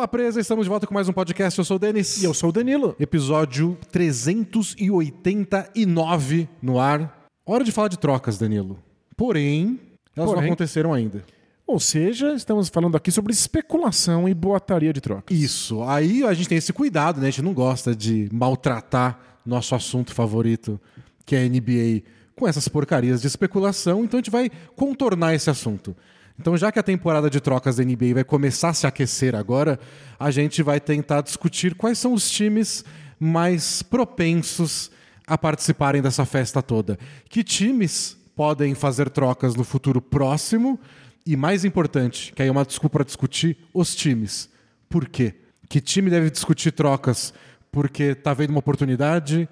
Bola Presa, estamos de volta com mais um podcast. Eu sou o Denis. E eu sou o Danilo. Episódio 389 no ar. Hora de falar de trocas, Danilo. Porém, elas não Porém. aconteceram ainda. Ou seja, estamos falando aqui sobre especulação e boataria de trocas. Isso. Aí a gente tem esse cuidado, né? A gente não gosta de maltratar nosso assunto favorito, que é a NBA, com essas porcarias de especulação. Então a gente vai contornar esse assunto. Então, já que a temporada de trocas da NBA vai começar a se aquecer agora, a gente vai tentar discutir quais são os times mais propensos a participarem dessa festa toda. Que times podem fazer trocas no futuro próximo? E mais importante, que aí é uma desculpa para discutir os times. Por quê? Que time deve discutir trocas porque tá vendo uma oportunidade?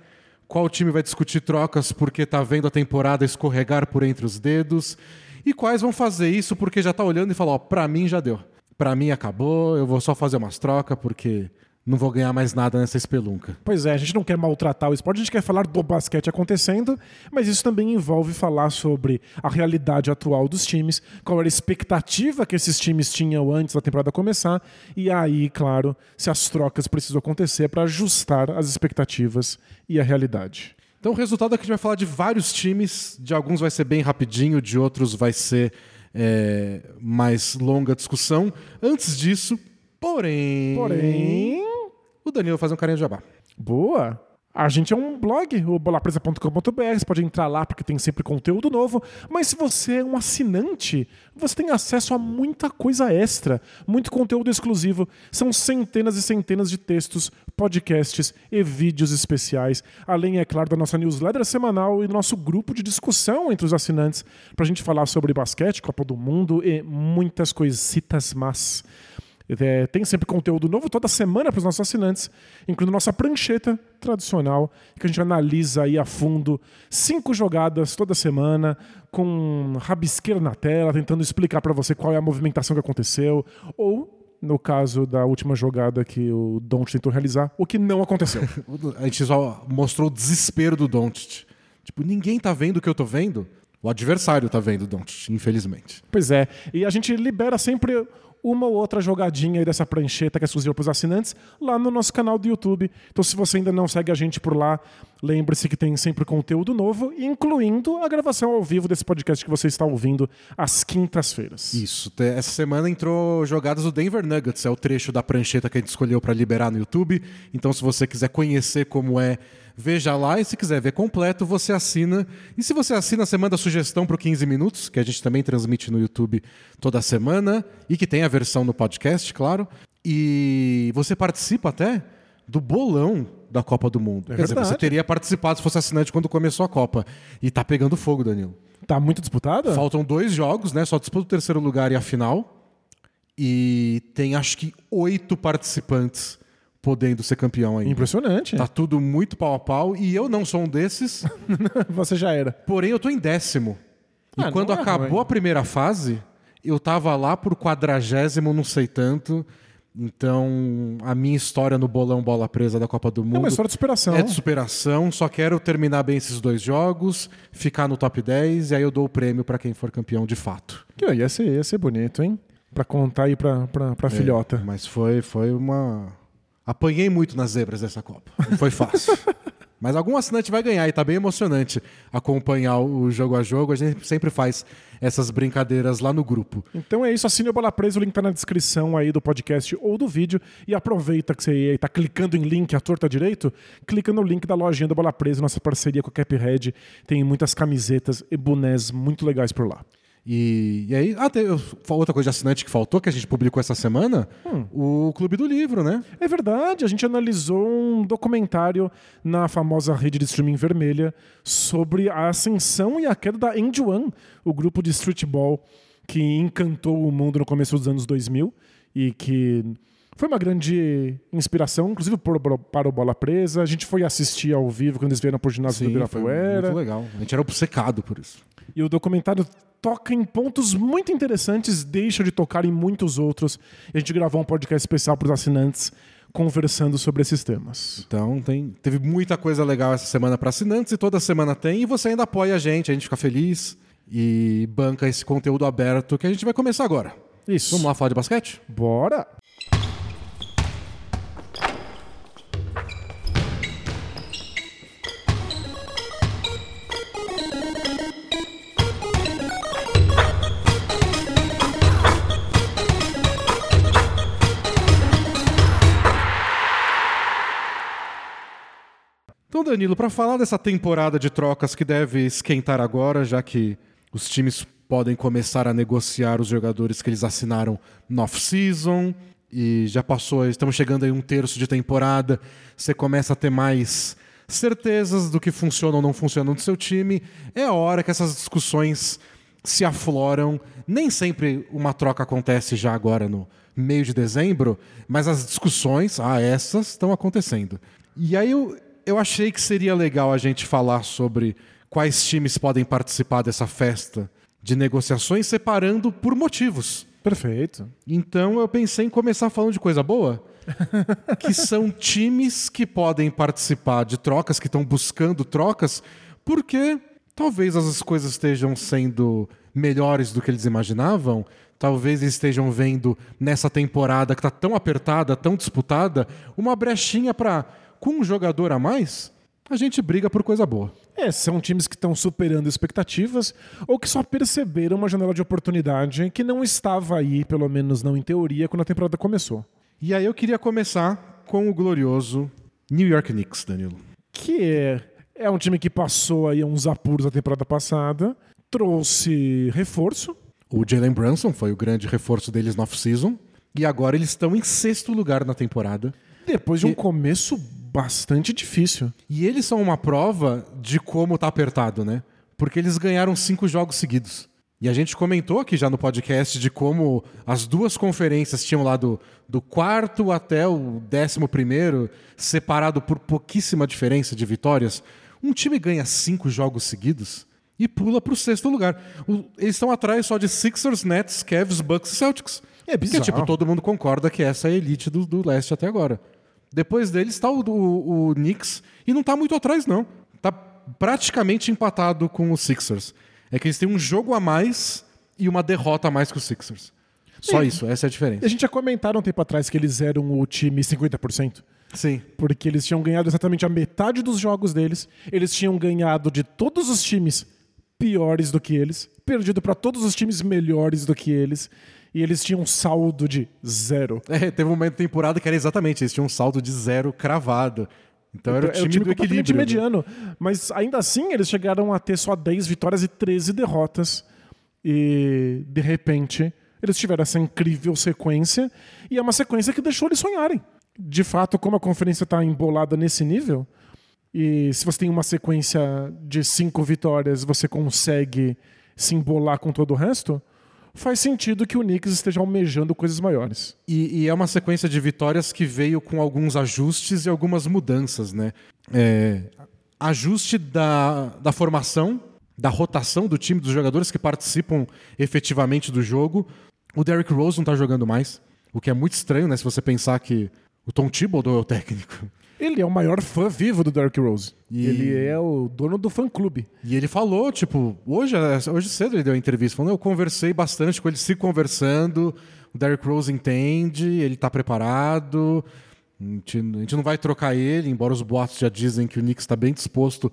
Qual time vai discutir trocas porque tá vendo a temporada escorregar por entre os dedos? E quais vão fazer isso porque já tá olhando e fala, ó, pra mim já deu. Pra mim acabou, eu vou só fazer umas trocas porque não vou ganhar mais nada nessa espelunca. Pois é, a gente não quer maltratar o esporte, a gente quer falar do basquete acontecendo, mas isso também envolve falar sobre a realidade atual dos times, qual era a expectativa que esses times tinham antes da temporada começar, e aí, claro, se as trocas precisam acontecer para ajustar as expectativas e a realidade. Então o resultado é que a gente vai falar de vários times, de alguns vai ser bem rapidinho, de outros vai ser é, mais longa discussão. Antes disso, porém. Porém, O Danilo vai fazer um carinho de jabá. Boa! A gente é um blog, o bolapresa.com.br, você pode entrar lá porque tem sempre conteúdo novo, mas se você é um assinante, você tem acesso a muita coisa extra, muito conteúdo exclusivo. São centenas e centenas de textos, podcasts e vídeos especiais, além, é claro, da nossa newsletter semanal e do nosso grupo de discussão entre os assinantes, pra gente falar sobre basquete, Copa do Mundo e muitas coisitas más. É, tem sempre conteúdo novo toda semana para os nossos assinantes, incluindo nossa prancheta tradicional, que a gente analisa aí a fundo cinco jogadas toda semana, com rabisqueira na tela, tentando explicar para você qual é a movimentação que aconteceu, ou, no caso da última jogada que o Don't tentou realizar, o que não aconteceu. A gente só mostrou o desespero do Doncic. Tipo, ninguém tá vendo o que eu tô vendo. O adversário tá vendo o Doncic, infelizmente. Pois é, e a gente libera sempre uma ou outra jogadinha aí dessa prancheta que é exclusiva para os assinantes lá no nosso canal do YouTube. Então, se você ainda não segue a gente por lá, lembre-se que tem sempre conteúdo novo, incluindo a gravação ao vivo desse podcast que você está ouvindo às quintas-feiras. Isso. Essa semana entrou jogadas do Denver Nuggets, é o trecho da prancheta que a gente escolheu para liberar no YouTube. Então, se você quiser conhecer como é, veja lá. E se quiser ver completo, você assina. E se você assina, você manda sugestão para o 15 Minutos, que a gente também transmite no YouTube toda semana. E que tem a versão no podcast, claro. E você participa até do bolão da Copa do Mundo. Quer dizer, você teria participado se fosse assinante quando começou a Copa. E tá pegando fogo, Danilo. Tá muito disputada? Faltam dois jogos, né? Só disputa o terceiro lugar e a final. E tem acho que oito participantes podendo ser campeão ainda. Impressionante. Tá tudo muito pau a pau. E eu não sou um desses, Você já era. porém eu tô em décimo. E Ah, quando não é acabou ruim. a primeira fase, eu tava lá por quadragésimo, não sei tanto. Então, a minha história no bolão bola presa da Copa do Mundo É uma história de superação. é de superação, só quero terminar bem esses dois jogos, ficar no top 10 e aí eu dou o prêmio pra quem for campeão de fato. Que ia, ser, ia ser bonito, hein? Pra contar aí pra, pra, pra filhota. Mas foi, foi uma. Apanhei muito nas zebras dessa Copa. Não foi fácil. Mas algum assinante vai ganhar e tá bem emocionante acompanhar o jogo a jogo. A gente sempre faz essas brincadeiras lá no grupo. Então é isso, assine o Bola Presa, o link tá na descrição aí do podcast ou do vídeo. E aproveita que você aí tá clicando em link à torta direito, clica no link da lojinha do Bola Presa, nossa parceria com a Caphead. Tem muitas camisetas e bonés muito legais por lá. E, e aí, ah, outra coisa de assinante que faltou, que a gente publicou essa semana, o Clube do Livro, né? É verdade, a gente analisou um documentário na famosa rede de streaming vermelha sobre a ascensão e a queda da End One, o grupo de streetball que encantou o mundo no começo dos anos 2000 e que foi uma grande inspiração, inclusive para o Bola Presa. A gente foi assistir ao vivo quando eles vieram por ginásio do foi Ibirapuera. muito legal. A gente era obcecado por isso. E o documentário toca em pontos muito interessantes, deixa de tocar em muitos outros. E a gente gravou um podcast especial para os assinantes conversando sobre esses temas. Então tem, teve muita coisa legal essa semana para assinantes e toda semana tem. E você ainda apoia a gente, a gente fica feliz e banca esse conteúdo aberto que a gente vai começar agora. Isso. Vamos lá falar de basquete? Bora! Danilo, para falar dessa temporada de trocas que deve esquentar agora, já que os times podem começar a negociar os jogadores que eles assinaram no off-season e já passou, estamos chegando aí um terço de temporada, você começa a ter mais certezas do que funciona ou não funciona no seu time. É hora que essas discussões se afloram. Nem sempre uma troca acontece já agora no meio de dezembro, mas as discussões, ah, essas estão acontecendo. E aí eu, eu achei que seria legal a gente falar sobre quais times podem participar dessa festa de negociações, separando por motivos. Perfeito. Então eu pensei em começar falando de coisa boa, que são times que podem participar de trocas, que estão buscando trocas, porque talvez as coisas estejam sendo melhores do que eles imaginavam, talvez eles estejam vendo nessa temporada que está tão apertada, tão disputada, uma brechinha para, com um jogador a mais, a gente briga por coisa boa. É, são times que estão superando expectativas ou que só perceberam uma janela de oportunidade que não estava aí, pelo menos não em teoria, quando a temporada começou. E aí eu queria começar com o glorioso New York Knicks, Danilo. Que é, é um time que passou aí uns apuros a temporada passada, trouxe reforço. O Jalen Brunson foi o grande reforço deles no off-season. E agora eles estão em sexto lugar na temporada. Depois de um e... começo bastante difícil. E eles são uma prova de como tá apertado, né? Porque eles ganharam cinco jogos seguidos. E a gente comentou aqui já no podcast de como as duas conferências tinham lá do, do quarto até o décimo primeiro, separado por pouquíssima diferença de vitórias. Um time ganha cinco jogos seguidos e pula para o sexto lugar. O, eles estão atrás só de Sixers, Nets, Cavs, Bucks e Celtics. É bizarro. Porque, tipo, todo mundo concorda que essa é a elite do, do leste até agora. Depois deles está o, o, o Knicks e não está muito atrás, não. Está praticamente empatado com os Sixers. É que eles têm um jogo a mais e uma derrota a mais que os Sixers. Só e, isso, essa é a diferença. A gente já comentaram um tempo atrás que eles eram o time 50%. Sim. Porque eles tinham ganhado exatamente a metade dos jogos deles. Eles tinham ganhado de todos os times piores do que eles, perdido para todos os times melhores do que eles e eles tinham um saldo de zero. É, teve uma temporada que era exatamente, eles tinham um saldo de zero cravado. Então era o time, era o time do equilíbrio. Né? mediano. Mas ainda assim, eles chegaram a ter só 10 vitórias e 13 derrotas. E, de repente, eles tiveram essa incrível sequência. E é uma sequência que deixou eles sonharem. De fato, como a conferência está embolada nesse nível, e se você tem uma sequência de cinco vitórias, você consegue se embolar com todo o resto, faz sentido que o Knicks esteja almejando coisas maiores. E, e, é uma sequência de vitórias que veio com alguns ajustes e algumas mudanças, né? É, ajuste da, da formação, da rotação do time, dos jogadores que participam efetivamente do jogo. O Derrick Rose não está jogando mais, o que é muito estranho, né? Se você pensar que o Tom Thibodeau é o técnico. Ele é o maior fã vivo do Derrick Rose. E... Ele é o dono do fã-clube. E ele falou, tipo, hoje, hoje cedo ele deu uma entrevista, falando, eu conversei bastante com ele, se conversando, o Derrick Rose entende, ele está preparado, a gente, a gente, não vai trocar ele, embora os boatos já dizem que o Knicks está bem disposto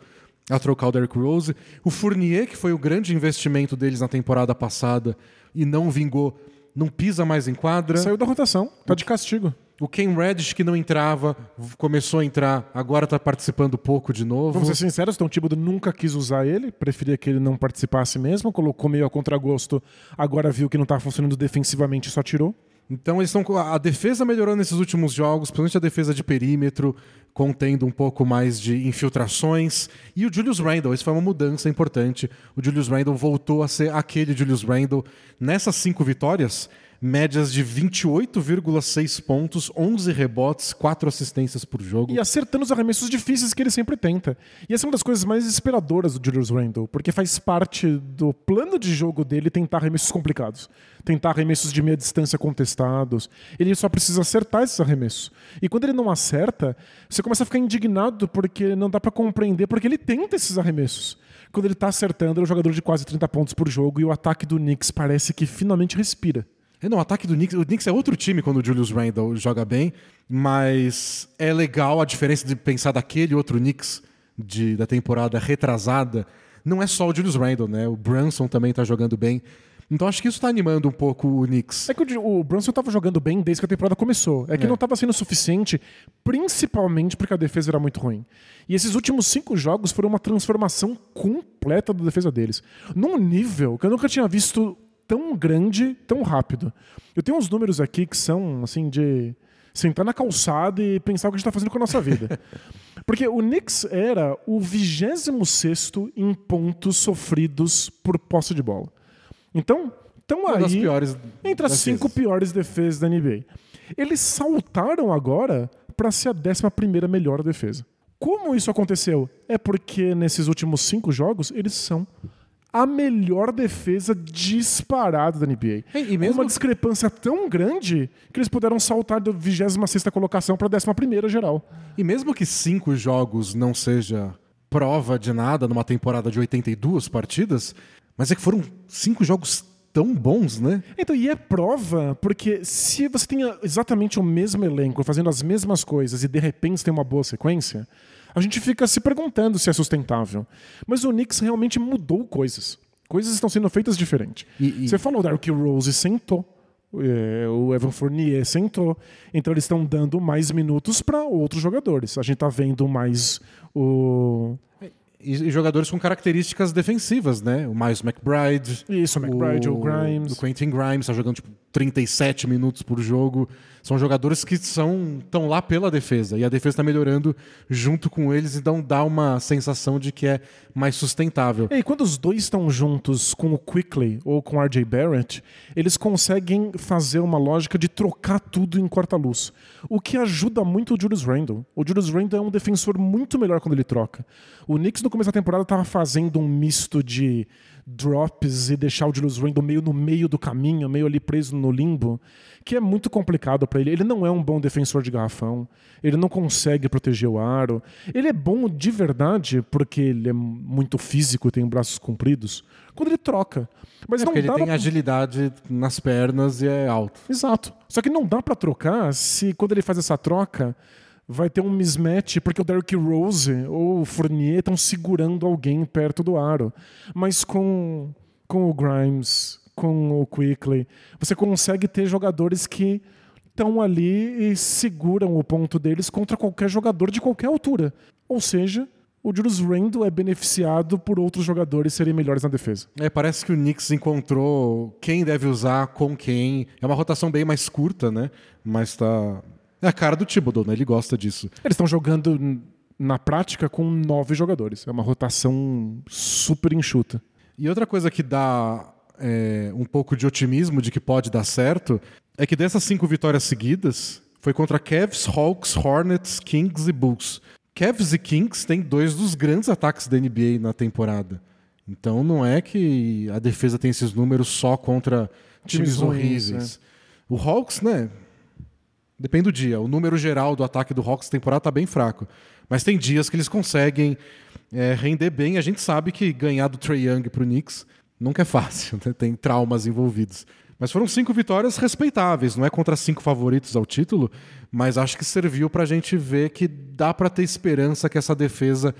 a trocar o Derrick Rose. O Fournier, que foi o grande investimento deles na temporada passada e não vingou, não pisa mais em quadra. Saiu da rotação, tá de castigo. O Ken Reddish, que não entrava, começou a entrar, agora está participando pouco de novo. Vamos ser sinceros, Tom Thibodeau nunca quis usar ele, preferia que ele não participasse mesmo, colocou meio a contragosto, agora viu que não estava funcionando defensivamente e só tirou. Então eles estão a defesa melhorou nesses últimos jogos, principalmente a defesa de perímetro, contendo um pouco mais de infiltrações. E o Julius Randle, isso foi uma mudança importante. O Julius Randle voltou a ser aquele Julius Randle nessas cinco vitórias médias de 28,6 pontos, 11 rebotes, 4 assistências por jogo. E acertando os arremessos difíceis que ele sempre tenta. E essa é uma das coisas mais desesperadoras do Julius Randle, porque faz parte do plano de jogo dele tentar arremessos complicados. Tentar arremessos de meia distância contestados. Ele só precisa acertar esses arremessos. E quando ele não acerta, você começa a ficar indignado porque não dá para compreender porque ele tenta esses arremessos quando ele está acertando, ele é um jogador de quase 30 pontos por jogo e o ataque do Knicks parece que finalmente respira. É, não, o ataque do Knicks, o Knicks é outro time quando o Julius Randle joga bem, mas é legal a diferença de pensar daquele outro Knicks de, da temporada retrasada. Não é só o Julius Randle, né? O Brunson também está jogando bem. Então acho que isso tá animando um pouco o Knicks. É que o, o Brunson tava jogando bem desde que a temporada começou. É que É. não tava sendo suficiente, principalmente porque a defesa era muito ruim. E esses últimos cinco jogos foram uma transformação completa da defesa deles. Num nível que eu nunca tinha visto tão grande, tão rápido. Eu tenho uns números aqui que são, assim, de sentar na calçada e pensar o que a gente tá fazendo com a nossa vida. Porque o Knicks era o 26 em pontos sofridos por posse de bola. Então, estão aí piores entre as defesas. cinco piores defesas da NBA. Eles saltaram agora para ser a 11 melhor defesa. Como isso aconteceu? É porque nesses últimos cinco jogos eles são a melhor defesa disparada da NBA. E mesmo- uma discrepância tão grande que eles puderam saltar da 26 colocação para a 11 geral. E mesmo que cinco jogos não seja prova de nada numa temporada de 82 partidas, mas é que foram cinco jogos tão bons, né? Então, e é prova, porque se você tem exatamente o mesmo elenco fazendo as mesmas coisas e de repente tem uma boa sequência, a gente fica se perguntando se é sustentável. Mas o Knicks realmente mudou coisas. Coisas estão sendo feitas diferente. E- e- Você falou, o Derrick Rose sentou. é, o Evan Fournier sentou. Então eles estão dando mais minutos para outros jogadores. A gente tá vendo mais o. E, e jogadores com características defensivas, né? O Miles McBride. Isso, o McBride, o Grimes. O Quentin Grimes tá jogando tipo 37 minutos por jogo. São jogadores que são estão lá pela defesa e a defesa está melhorando junto com eles, então dá uma sensação de que é mais sustentável. E quando os dois estão juntos com o Quickly ou com o RJ Barrett, eles conseguem fazer uma lógica de trocar tudo em quarta-luz. O que ajuda muito o Julius Randle. O Julius Randle é um defensor muito melhor quando ele troca. O Knicks no começo da temporada estava fazendo um misto de drops e deixar o Julius Randle meio no meio do caminho, meio ali preso no limbo, que é muito complicado para ele. Ele não é um bom defensor de garrafão, ele não consegue proteger o aro. Ele é bom de verdade porque ele é muito físico, tem braços compridos, quando ele troca. Mas É não porque ele dá tem pra- agilidade nas pernas e é alto. Exato. Só que não dá pra trocar se quando ele faz essa troca vai ter um mismatch porque o Derrick Rose ou o Fournier estão segurando alguém perto do aro. Mas com, com o Grimes, com o Quickly, você consegue ter jogadores que estão ali e seguram o ponto deles contra qualquer jogador de qualquer altura. Ou seja, o Julius Randle é beneficiado por outros jogadores serem melhores na defesa. É, parece que o Knicks encontrou quem deve usar com quem. É uma rotação bem mais curta, né? Mas tá. É a cara do Thibodeau, né? Ele gosta disso. Eles estão jogando na prática com nove jogadores. É uma rotação super enxuta. E outra coisa que dá é, um pouco de otimismo de que pode dar certo é que dessas cinco vitórias seguidas foi contra Cavs, Hawks, Hornets, Kings e Bulls. Cavs e Kings têm dois dos grandes ataques da NBA na temporada. Então não é que a defesa tem esses números só contra times, Times ruins, horríveis. O Hawks, né? Depende do dia. O número geral do ataque do Hawks temporada tá bem fraco. Mas tem dias que eles conseguem é, render bem. A gente sabe que ganhar do Trey Young pro Knicks nunca é fácil, né? tem traumas envolvidos. Mas foram cinco vitórias respeitáveis, não é contra cinco favoritos ao título, mas acho que serviu pra gente ver que dá pra ter esperança que essa defesa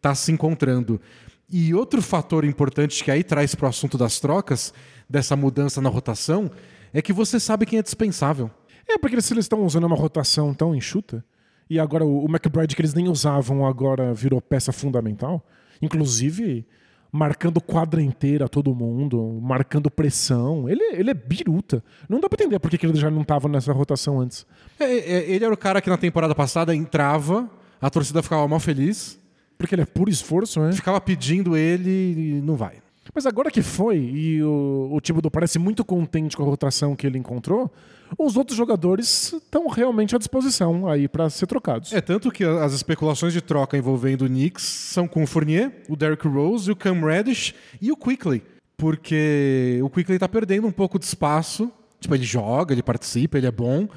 tá se encontrando. E outro fator importante que aí traz pro assunto das trocas, dessa mudança na rotação, é que você sabe quem é dispensável. É porque se eles estão usando uma rotação tão enxuta, e agora o, McBride que eles nem usavam agora virou peça fundamental, inclusive marcando quadra inteira todo mundo, marcando pressão. Ele, ele é biruta. Não dá pra entender por que ele já não estava nessa rotação antes. É, é, ele era o cara que na temporada passada entrava, a torcida ficava mal feliz, Porque ele é puro esforço, né? ficava pedindo ele e não vai. Mas agora que foi, e o, o Thibodeau parece muito contente com a rotação que ele encontrou, os outros jogadores estão realmente à disposição aí para ser trocados. É tanto que as especulações de troca envolvendo o Knicks são com o Fournier, o Derrick Rose, o Cam Reddish e o Quickly. Porque o Quickly tá perdendo um pouco de espaço. Tipo, ele joga, ele participa, ele é bom.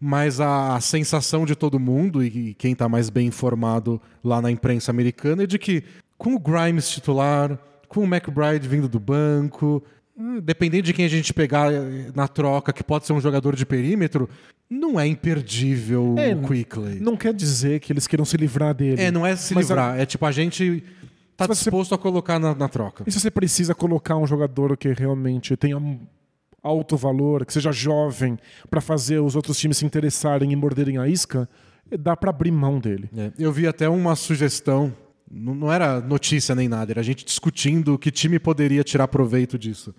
Mas a sensação de todo mundo, e quem tá mais bem informado lá na imprensa americana, é de que com o Grimes titular, com o McBride vindo do banco, hum, dependendo de quem a gente pegar eh, na troca, que pode ser um jogador de perímetro, não é imperdível É, o Quickly. Não quer dizer que eles queiram se livrar dele. É, não é se livrar. É tipo, a gente tá Se você- disposto a colocar na, na troca. E se você precisa colocar um jogador que realmente tenha um alto valor, que seja jovem, pra fazer os outros times se interessarem e morderem a isca, dá pra abrir mão dele. É, eu vi até uma sugestão, não não era notícia nem nada, era a gente discutindo que time poderia tirar proveito disso.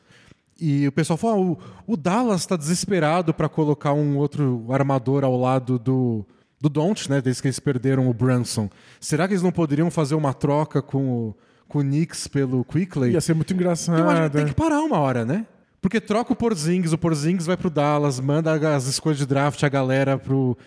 E o pessoal falou: ah, o, o Dallas está desesperado para colocar um outro armador ao lado do, do Don't, né? Desde que eles perderam o Brunson. Será que eles não poderiam fazer uma troca com o, com o Knicks pelo Quickley? Ia ser muito engraçado. Que tem que parar uma hora, né? Porque troca o Porzingis, o Porzingis vai pro Dallas, manda as escolhas de draft, a galera pro,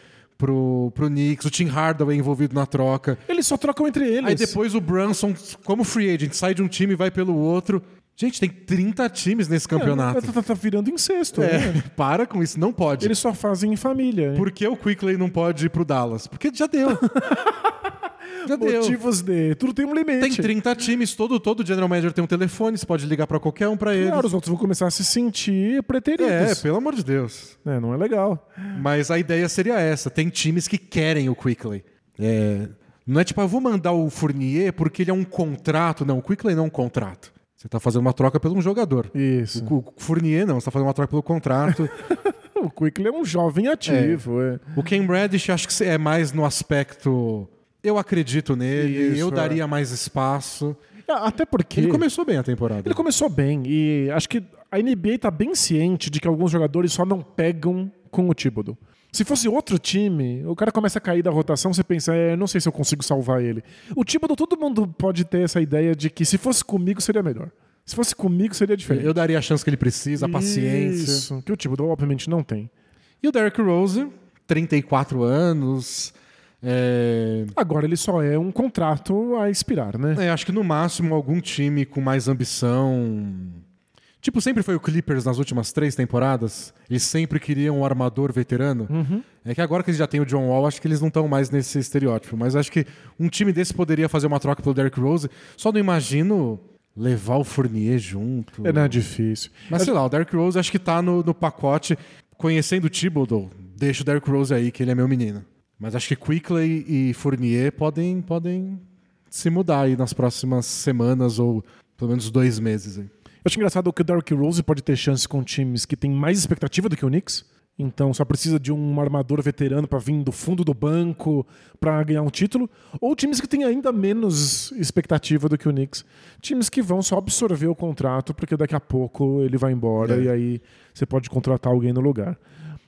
pro, pro Knicks, o Tim Hardaway envolvido na troca. Eles só trocam entre eles. Aí depois o Brunson, como free agent, sai de um time e vai pelo outro. Gente, tem 30 times nesse campeonato. É, tá, tá virando incesto. É, né? para com isso, não pode. Eles só fazem em família. Por que o Quickley não pode ir pro Dallas? Porque já deu. já deu. Motivos de. Tudo tem um limite. Tem 30 times, todo, todo general manager tem um telefone, você pode ligar pra qualquer um pra eles. Claro, os outros vão começar a se sentir É, preteridos. pelo amor de Deus. É, não é legal. Mas a ideia seria essa: tem times que querem o Quickley. É, não é tipo, eu vou mandar o Fournier porque ele é um contrato. Não, o Quickley não é um contrato. Você está fazendo uma troca pelo um jogador. Isso. O, o Fournier não, você está fazendo uma troca pelo contrato. O Quickly é um jovem ativo. É. o Ken Reddish acho que é mais no aspecto. Eu acredito nele, Isso, eu é. daria mais espaço. Ah, Até porque. Ele começou bem a temporada. Ele começou bem e acho que a NBA tá bem ciente de que alguns jogadores só não pegam com o Thibodeau. Se fosse outro time, o cara começa a cair da rotação, você pensa, é, não sei se eu consigo salvar ele. O Thibodeau, todo mundo pode ter essa ideia de que se fosse comigo seria melhor. Se fosse comigo seria diferente. Eu daria a chance que ele precisa, a paciência. Isso, que o Thibodeau obviamente não tem. E o Derrick Rose, 34 anos. É... Agora ele só é um contrato a expirar, né? É, acho que no máximo algum time com mais ambição. Tipo, sempre foi o Clippers nas últimas três temporadas. Eles sempre queriam um armador veterano. É que agora que eles já têm o John Wall, acho que eles não estão mais nesse estereótipo. Mas acho que um time desse poderia fazer uma troca pelo Derrick Rose. Só não imagino levar o Fournier junto. É, não é difícil. Mas sei lá, o Derrick Rose acho que tá no, no pacote. Conhecendo o Thibodeau, deixa o Derrick Rose aí, que ele é meu menino. Mas acho que Quickley e Fournier podem, podem se mudar aí nas próximas semanas ou pelo menos dois meses. Aí. Eu acho engraçado que o Derrick Rose pode ter chance com times que têm mais expectativa do que o Knicks. Então só precisa de um armador veterano para vir do fundo do banco para ganhar um título. Ou times que têm ainda menos expectativa do que o Knicks. Times que vão só absorver o contrato porque daqui a pouco ele vai embora É. e aí você pode contratar alguém no lugar.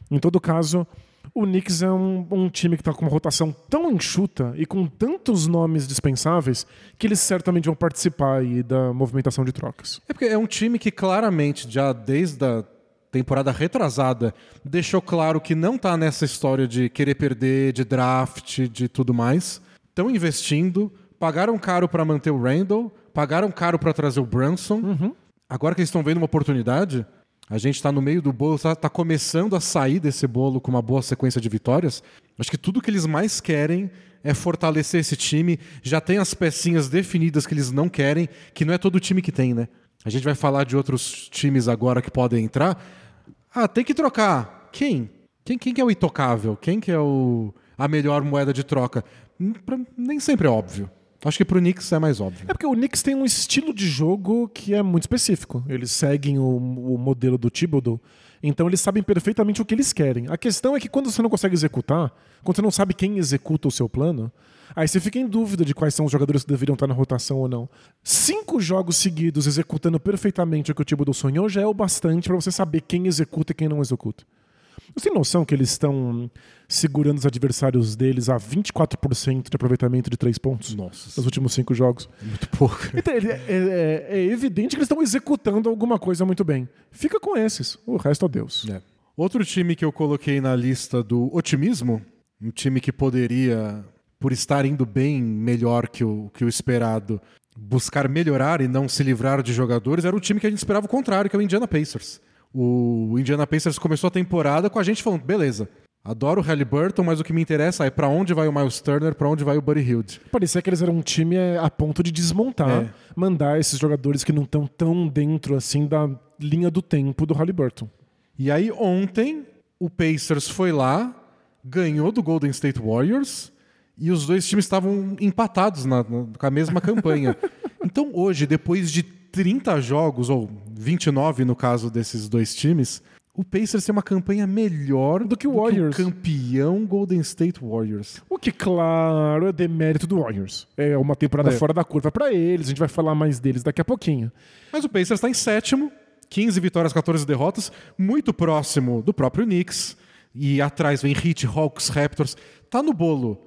Em todo caso, o Knicks é um, um time que está com uma rotação tão enxuta e com tantos nomes dispensáveis que eles certamente vão participar aí da movimentação de trocas. É porque é um time que claramente, já desde a temporada retrasada, deixou claro que não tá nessa história de querer perder, de draft, de tudo mais. Estão investindo, pagaram caro para manter o Randall, pagaram caro para trazer o Brunson. Agora que eles estão vendo uma oportunidade, a gente está no meio do bolo, está tá começando a sair desse bolo com uma boa sequência de vitórias. Acho que tudo que eles mais querem é fortalecer esse time. Já tem as pecinhas definidas que eles não querem, que não é todo time que tem, né? A gente vai falar de outros times agora que podem entrar. Ah, tem que trocar. Quem? Quem, quem que é o intocável? Quem que é o, a melhor moeda de troca? Hum, Nem sempre é óbvio. Acho que pro Knicks é mais óbvio. É porque o Knicks tem um estilo de jogo que é muito específico. Eles seguem o, o modelo do Thibodeau, então eles sabem perfeitamente o que eles querem. A questão é que quando você não consegue executar, quando você não sabe quem executa o seu plano, aí você fica em dúvida de quais são os jogadores que deveriam estar na rotação ou não. Cinco jogos seguidos executando perfeitamente o que o Thibodeau sonhou já é o bastante para você saber quem executa e quem não executa. Você tem noção que eles estão segurando os adversários deles a 24% de aproveitamento de três pontos Nossa, nos últimos cinco jogos? muito pouco. Então, ele- é, é- é evidente que eles estão executando alguma coisa muito bem. Fica com esses. O resto é Deus. É. Outro time que eu coloquei na lista do otimismo, um time que poderia, por estar indo bem melhor que o, que o esperado, buscar melhorar e não se livrar de jogadores, era o time que a gente esperava o contrário, que é o Indiana Pacers. O Indiana Pacers começou a temporada com a gente falando, beleza, adoro o Halliburton, mas o que me interessa é pra onde vai o Miles Turner, pra onde vai o Buddy Hield. Parecia que eles eram um time é, a ponto de desmontar, É. mandar esses jogadores que não estão tão dentro assim da linha do tempo do Halliburton. E aí ontem o Pacers foi lá, ganhou do Golden State Warriors e os dois times estavam empatados na- na- com a mesma campanha. Então hoje, depois de 30 jogos, ou 29 no caso desses dois times, o Pacers tem uma campanha melhor Do que o Warriors. campeão Golden State Warriors. O que, claro, é demérito do Warriors. É uma temporada É. fora da curva pra eles, a gente vai falar mais deles daqui a pouquinho. Mas o Pacers está em sétimo, 15 vitórias, 14 derrotas, muito próximo do próprio Knicks. E atrás vem Heat, Hawks, Raptors. Tá no bolo.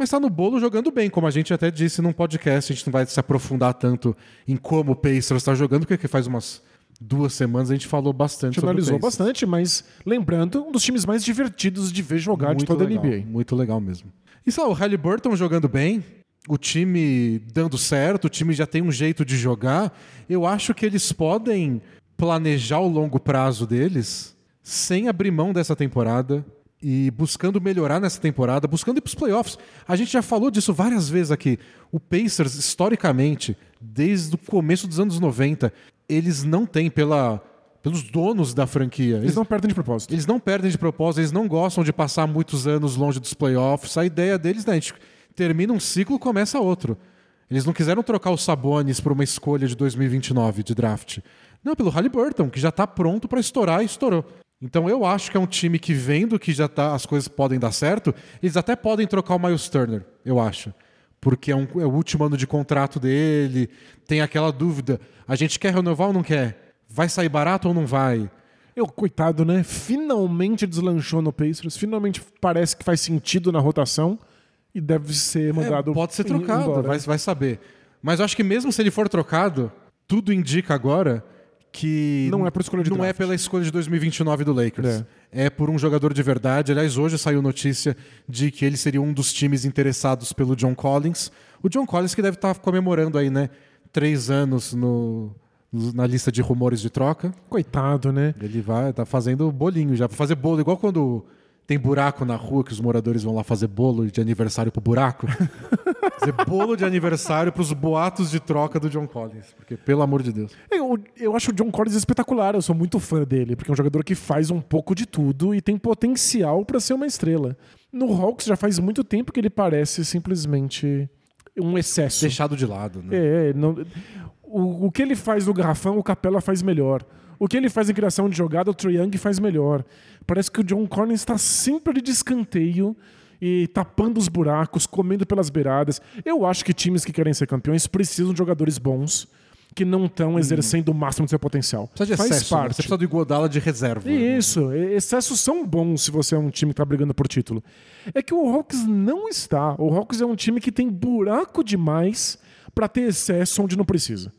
Mas tá no bolo jogando bem, como a gente até disse num podcast. A gente não vai se aprofundar tanto em como o Pacers está jogando, porque faz umas duas semanas a gente falou A bastante gente sobre analisou o Pacers. bastante, mas lembrando, um dos times mais divertidos de ver jogar de toda legal, a NBA. Muito legal mesmo. E lá, o Halliburton jogando bem, o time dando certo, o time já tem um jeito de jogar. Eu acho que eles podem planejar o longo prazo deles sem abrir mão dessa temporada e buscando melhorar nessa temporada, buscando ir para os playoffs. A gente já falou disso várias vezes aqui. O Pacers, historicamente, desde o começo dos anos 90, eles não têm pela pelos donos da franquia. Eles não perdem de propósito. Eles não perdem de propósito, eles não gostam de passar muitos anos longe dos playoffs. A ideia deles, né, a gente termina um ciclo começa outro. Eles não quiseram trocar os Sabonis por uma escolha de 2029 de draft. Não, pelo Halliburton, que já está pronto para estourar e estourou. Então eu acho que é um time que vendo que já tá, as coisas podem dar certo, eles até podem trocar o Miles Turner, eu acho. Porque é, um- é o último ano de contrato dele, tem aquela dúvida, a gente quer renovar ou não quer? Vai sair barato ou não vai? Eu, coitado, né? Finalmente deslanchou no Pacers, finalmente parece que faz sentido na rotação e deve ser mandado. É, pode ser trocado, vai, vai saber. Mas eu acho que mesmo se ele for trocado, tudo indica agora que Não é por escolha de não é draft. pela escolha de 2029 do Lakers. É. por um jogador de verdade. Aliás, hoje saiu notícia de que ele seria um dos times interessados pelo John Collins. O John Collins que deve estar comemorando aí, né? Três anos no, na lista de rumores de troca. Coitado, né? Ele vai, tá fazendo bolinho já. Vai fazer bolo, igual quando tem buraco na rua que os moradores vão lá fazer bolo de aniversário pro buraco. fazer bolo de aniversário pros boatos de troca do John Collins. Porque, pelo amor de Deus. Eu, eu acho o John Collins espetacular, eu sou muito fã dele, porque é um jogador que faz um pouco de tudo e tem potencial pra ser uma estrela. No Hawks já faz muito tempo que ele parece simplesmente um excesso. Deixado de lado, né? É, não, o, o que ele faz no garrafão, o Capela faz melhor. O que ele faz em criação de jogada, o Trae Young faz melhor. Parece que o John Collins está sempre de escanteio e tapando os buracos, comendo pelas beiradas. Eu acho que times que querem ser campeões precisam de jogadores bons que não estão exercendo o máximo do seu potencial. Precisa de Faz excesso, né? parte. Você precisa do Iguodala de reserva. né? Isso, e- excessos são bons se você é um time que tá brigando por título. É que o Hawks não está. O Hawks é um time que tem buraco demais pra ter excesso onde não precisa.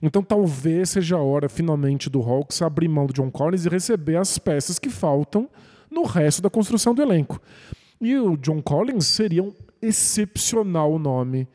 Então talvez seja a hora, finalmente, do Hawks abrir mão do John Collins e receber as peças que faltam no resto da construção do elenco. E o John Collins seria um excepcional nome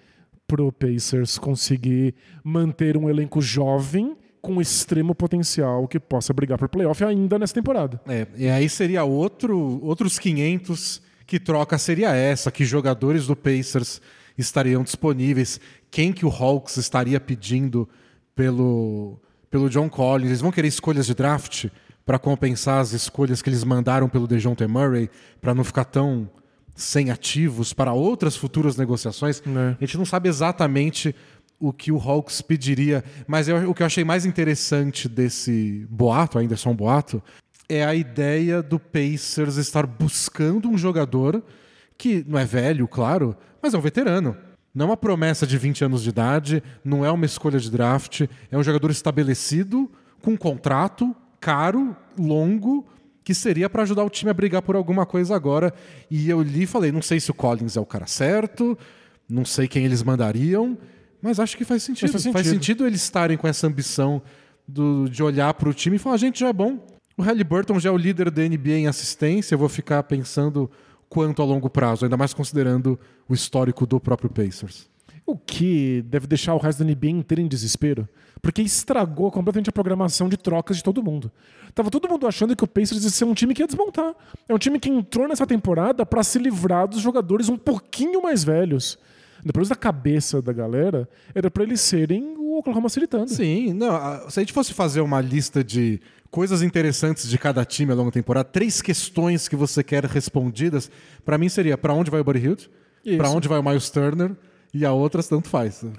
pro Pacers conseguir manter um elenco jovem com extremo potencial que possa brigar por playoff ainda nessa temporada. É, e aí seria outro, outros 500. Que troca seria essa? Que jogadores do Pacers estariam disponíveis? Quem que o Hawks estaria pedindo pelo, pelo John Collins? Eles vão querer escolhas de draft para compensar as escolhas que eles mandaram pelo DeJounte Murray para não ficar tão sem ativos para outras futuras negociações? É. A gente não sabe exatamente o que o Hawks pediria, mas eu- o que eu achei mais interessante desse boato, ainda é só um boato, é a ideia do Pacers estar buscando um jogador que não é velho, claro, mas é um veterano. Não é uma promessa de 20 anos de idade, não é uma escolha de draft, é um jogador estabelecido, com um contrato caro, longo, que seria para ajudar o time a brigar por alguma coisa agora. E eu li e falei, não sei se o Collins é o cara certo, não sei quem eles mandariam, mas acho que faz sentido. Faz Faz sentido. sentido eles estarem com essa ambição do- de olhar para o time e falar, a gente já é bom. O Halliburton já é o líder da NBA em assistência, eu vou ficar pensando quanto a longo prazo, ainda mais considerando o histórico do próprio Pacers. O que deve deixar o resto da NBA inteiro em desespero, porque estragou completamente a programação de trocas de todo mundo. Tava todo mundo achando que o Pacers ia ser um time que ia desmontar. É um time que entrou nessa temporada para se livrar dos jogadores um pouquinho mais velhos. Depois da cabeça da galera, era para eles serem o Oklahoma City Thunder. Sim, não, se a gente fosse fazer uma lista de coisas interessantes de cada time ao longo da temporada, três questões que você quer respondidas, pra mim seria para onde vai o Buddy Isso. para onde vai o Miles Turner e a outras tanto faz.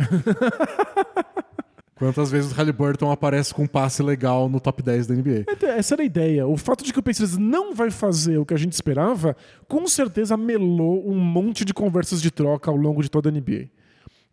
Quantas vezes o Halliburton aparece com um passe legal no top 10 da NBA? Então, Essa era a ideia. O fato de que o Pacers não vai fazer o que a gente esperava, com certeza melou um monte de conversas de troca ao longo de toda a NBA.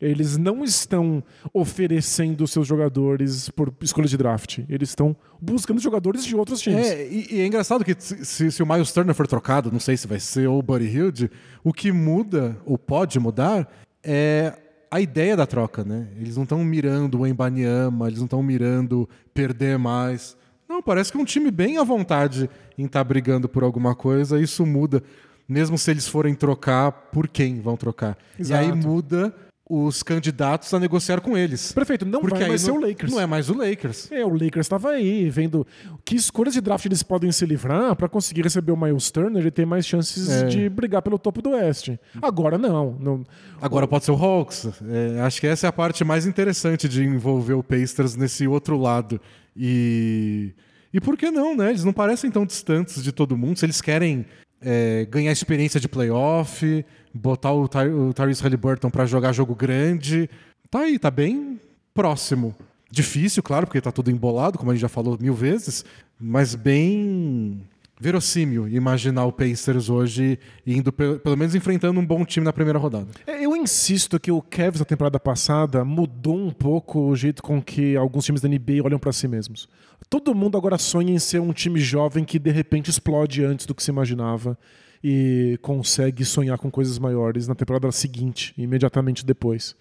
Eles não estão oferecendo seus jogadores por escolha de draft. Eles estão buscando jogadores de outros times. É, e, e é engraçado que se, se o Miles Turner for trocado, não sei se vai ser, ou o Buddy Hilde, o que muda, ou pode mudar, é a ideia da troca, né? Eles não estão mirando o Embanyama, eles não estão mirando perder mais. Não, parece que é um time bem à vontade em estar brigando por alguma coisa, isso muda, mesmo se eles forem trocar, por quem vão trocar. Exato. E aí muda os candidatos a negociar com eles. Perfeito, não Porque vai mais ser o Lakers. não é mais o Lakers. É, o Lakers estava aí, vendo que escolhas de draft eles podem se livrar para conseguir receber o Miles Turner e ter mais chances É. de brigar pelo topo do Oeste. Agora não. não Agora pode ser o Hawks. É, acho que essa é a parte mais interessante de envolver o Pacers nesse outro lado. E, e por que não, né? Eles não parecem tão distantes de todo mundo. Se eles querem é, ganhar experiência de playoff, botar o, Ty o Tyrese Halliburton para jogar jogo grande, tá aí, tá bem próximo. Difícil, claro, porque tá tudo embolado, como a gente já falou mil vezes, mas bem verossímil imaginar o Pacers hoje indo, pe- pelo menos enfrentando um bom time na primeira rodada. É, Eu insisto que o Cavs na temporada passada mudou um pouco o jeito com que alguns times da NBA olham para si mesmos. Todo mundo agora sonha em ser um time jovem que de repente explode antes do que se imaginava e consegue sonhar com coisas maiores na temporada seguinte, imediatamente depois.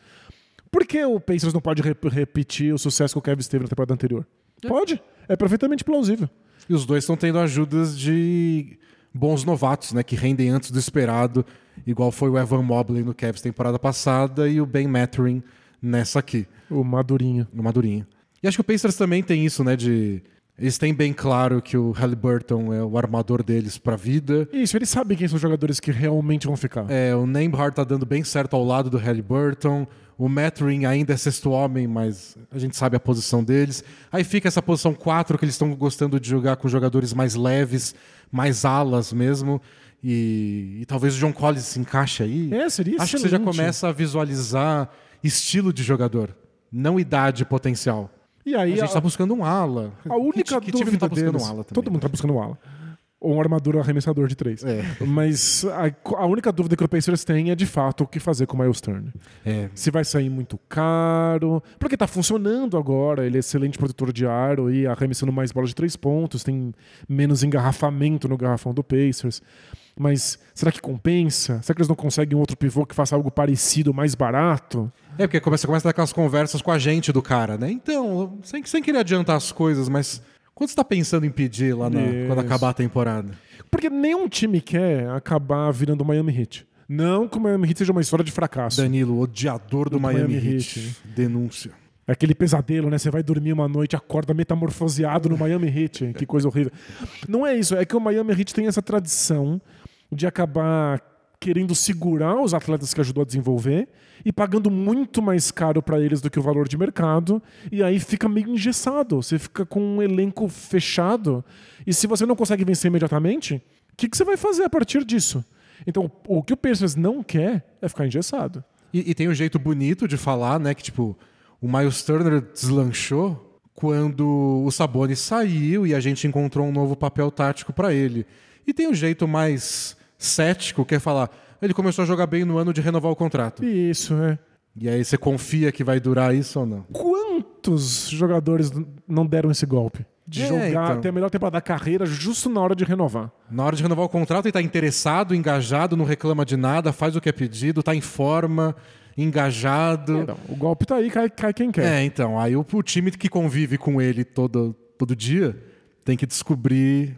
Por que o Pacers não pode rep- repetir o sucesso que o Cavs teve na temporada anterior? Pode, é perfeitamente plausível. E os dois estão tendo ajudas de bons novatos, né? Que rendem antes do esperado, igual foi o Evan Mobley no Cavs temporada passada e o Ben Mathurin nessa aqui, O Madurinho. no Madurinho. E acho que o Pacers também tem isso, né? De eles têm bem claro que o Halliburton é o armador deles pra vida. Isso, eles sabem quem são os jogadores que realmente vão ficar. É, o Nembhard tá dando bem certo ao lado do Halliburton. O Mathurin ainda é sexto homem, mas a gente sabe a posição deles. Aí fica essa posição 4 que eles estão gostando de jogar com jogadores mais leves, mais alas mesmo. E, e talvez o John Collins se encaixe aí. É, seria Acho que você já excelente. começa a visualizar estilo de jogador, não idade potencial. E A aí gente está buscando um ala. A única que, que time dúvida tá buscando deles, um ala também? todo mundo tá buscando um ala. Ou um armador arremessador de três. É. Mas a, a única dúvida que o Pacers tem é de fato o que fazer com o Miles Turner. É, Se vai sair muito caro, porque tá funcionando agora, ele é excelente protetor de aro e arremessando mais bolas de três pontos, tem menos engarrafamento no garrafão do Pacers. Mas será que compensa? Será que eles não conseguem um outro pivô que faça algo parecido, mais barato? É, porque começa, começa a dar aquelas conversas com a gente do cara, né? Então, sem, sem querer adiantar as coisas, mas quando você tá pensando em pedir lá na- quando acabar a temporada? Porque nenhum time quer acabar virando o Miami Heat. Não que o Miami Heat seja uma história de fracasso. Danilo, odiador do, Do Miami, Miami Heat. Heat, Denúncia. É aquele pesadelo, né? Você vai dormir uma noite, acorda metamorfoseado no Miami Heat. Que coisa horrível. Não é isso. É que o Miami Heat tem essa tradição de acabar querendo segurar os atletas que ajudou a desenvolver e pagando muito mais caro para eles do que o valor de mercado. E aí fica meio engessado. Você fica com um elenco fechado. E se você não consegue vencer imediatamente, o que, que você vai fazer a partir disso? Então, o que o Pacers não quer é ficar engessado. E, e tem um jeito bonito de falar, né? Que tipo, o Miles Turner deslanchou quando o Sabonis saiu e a gente encontrou um novo papel tático para ele. E tem um jeito mais cético, que é falar, ele começou a jogar bem no ano de renovar o contrato. Isso, é. E aí você confia que vai durar isso ou não? Quantos jogadores não deram esse golpe? De É, jogar então. ter a melhor temporada da carreira justo na hora de renovar. Na hora de renovar o contrato, ele tá interessado, engajado, não reclama de nada, faz o que é pedido, tá em forma, engajado. Não, o golpe tá aí, cai, cai quem quer. É, então, aí o, o time que convive com ele todo, todo dia tem que descobrir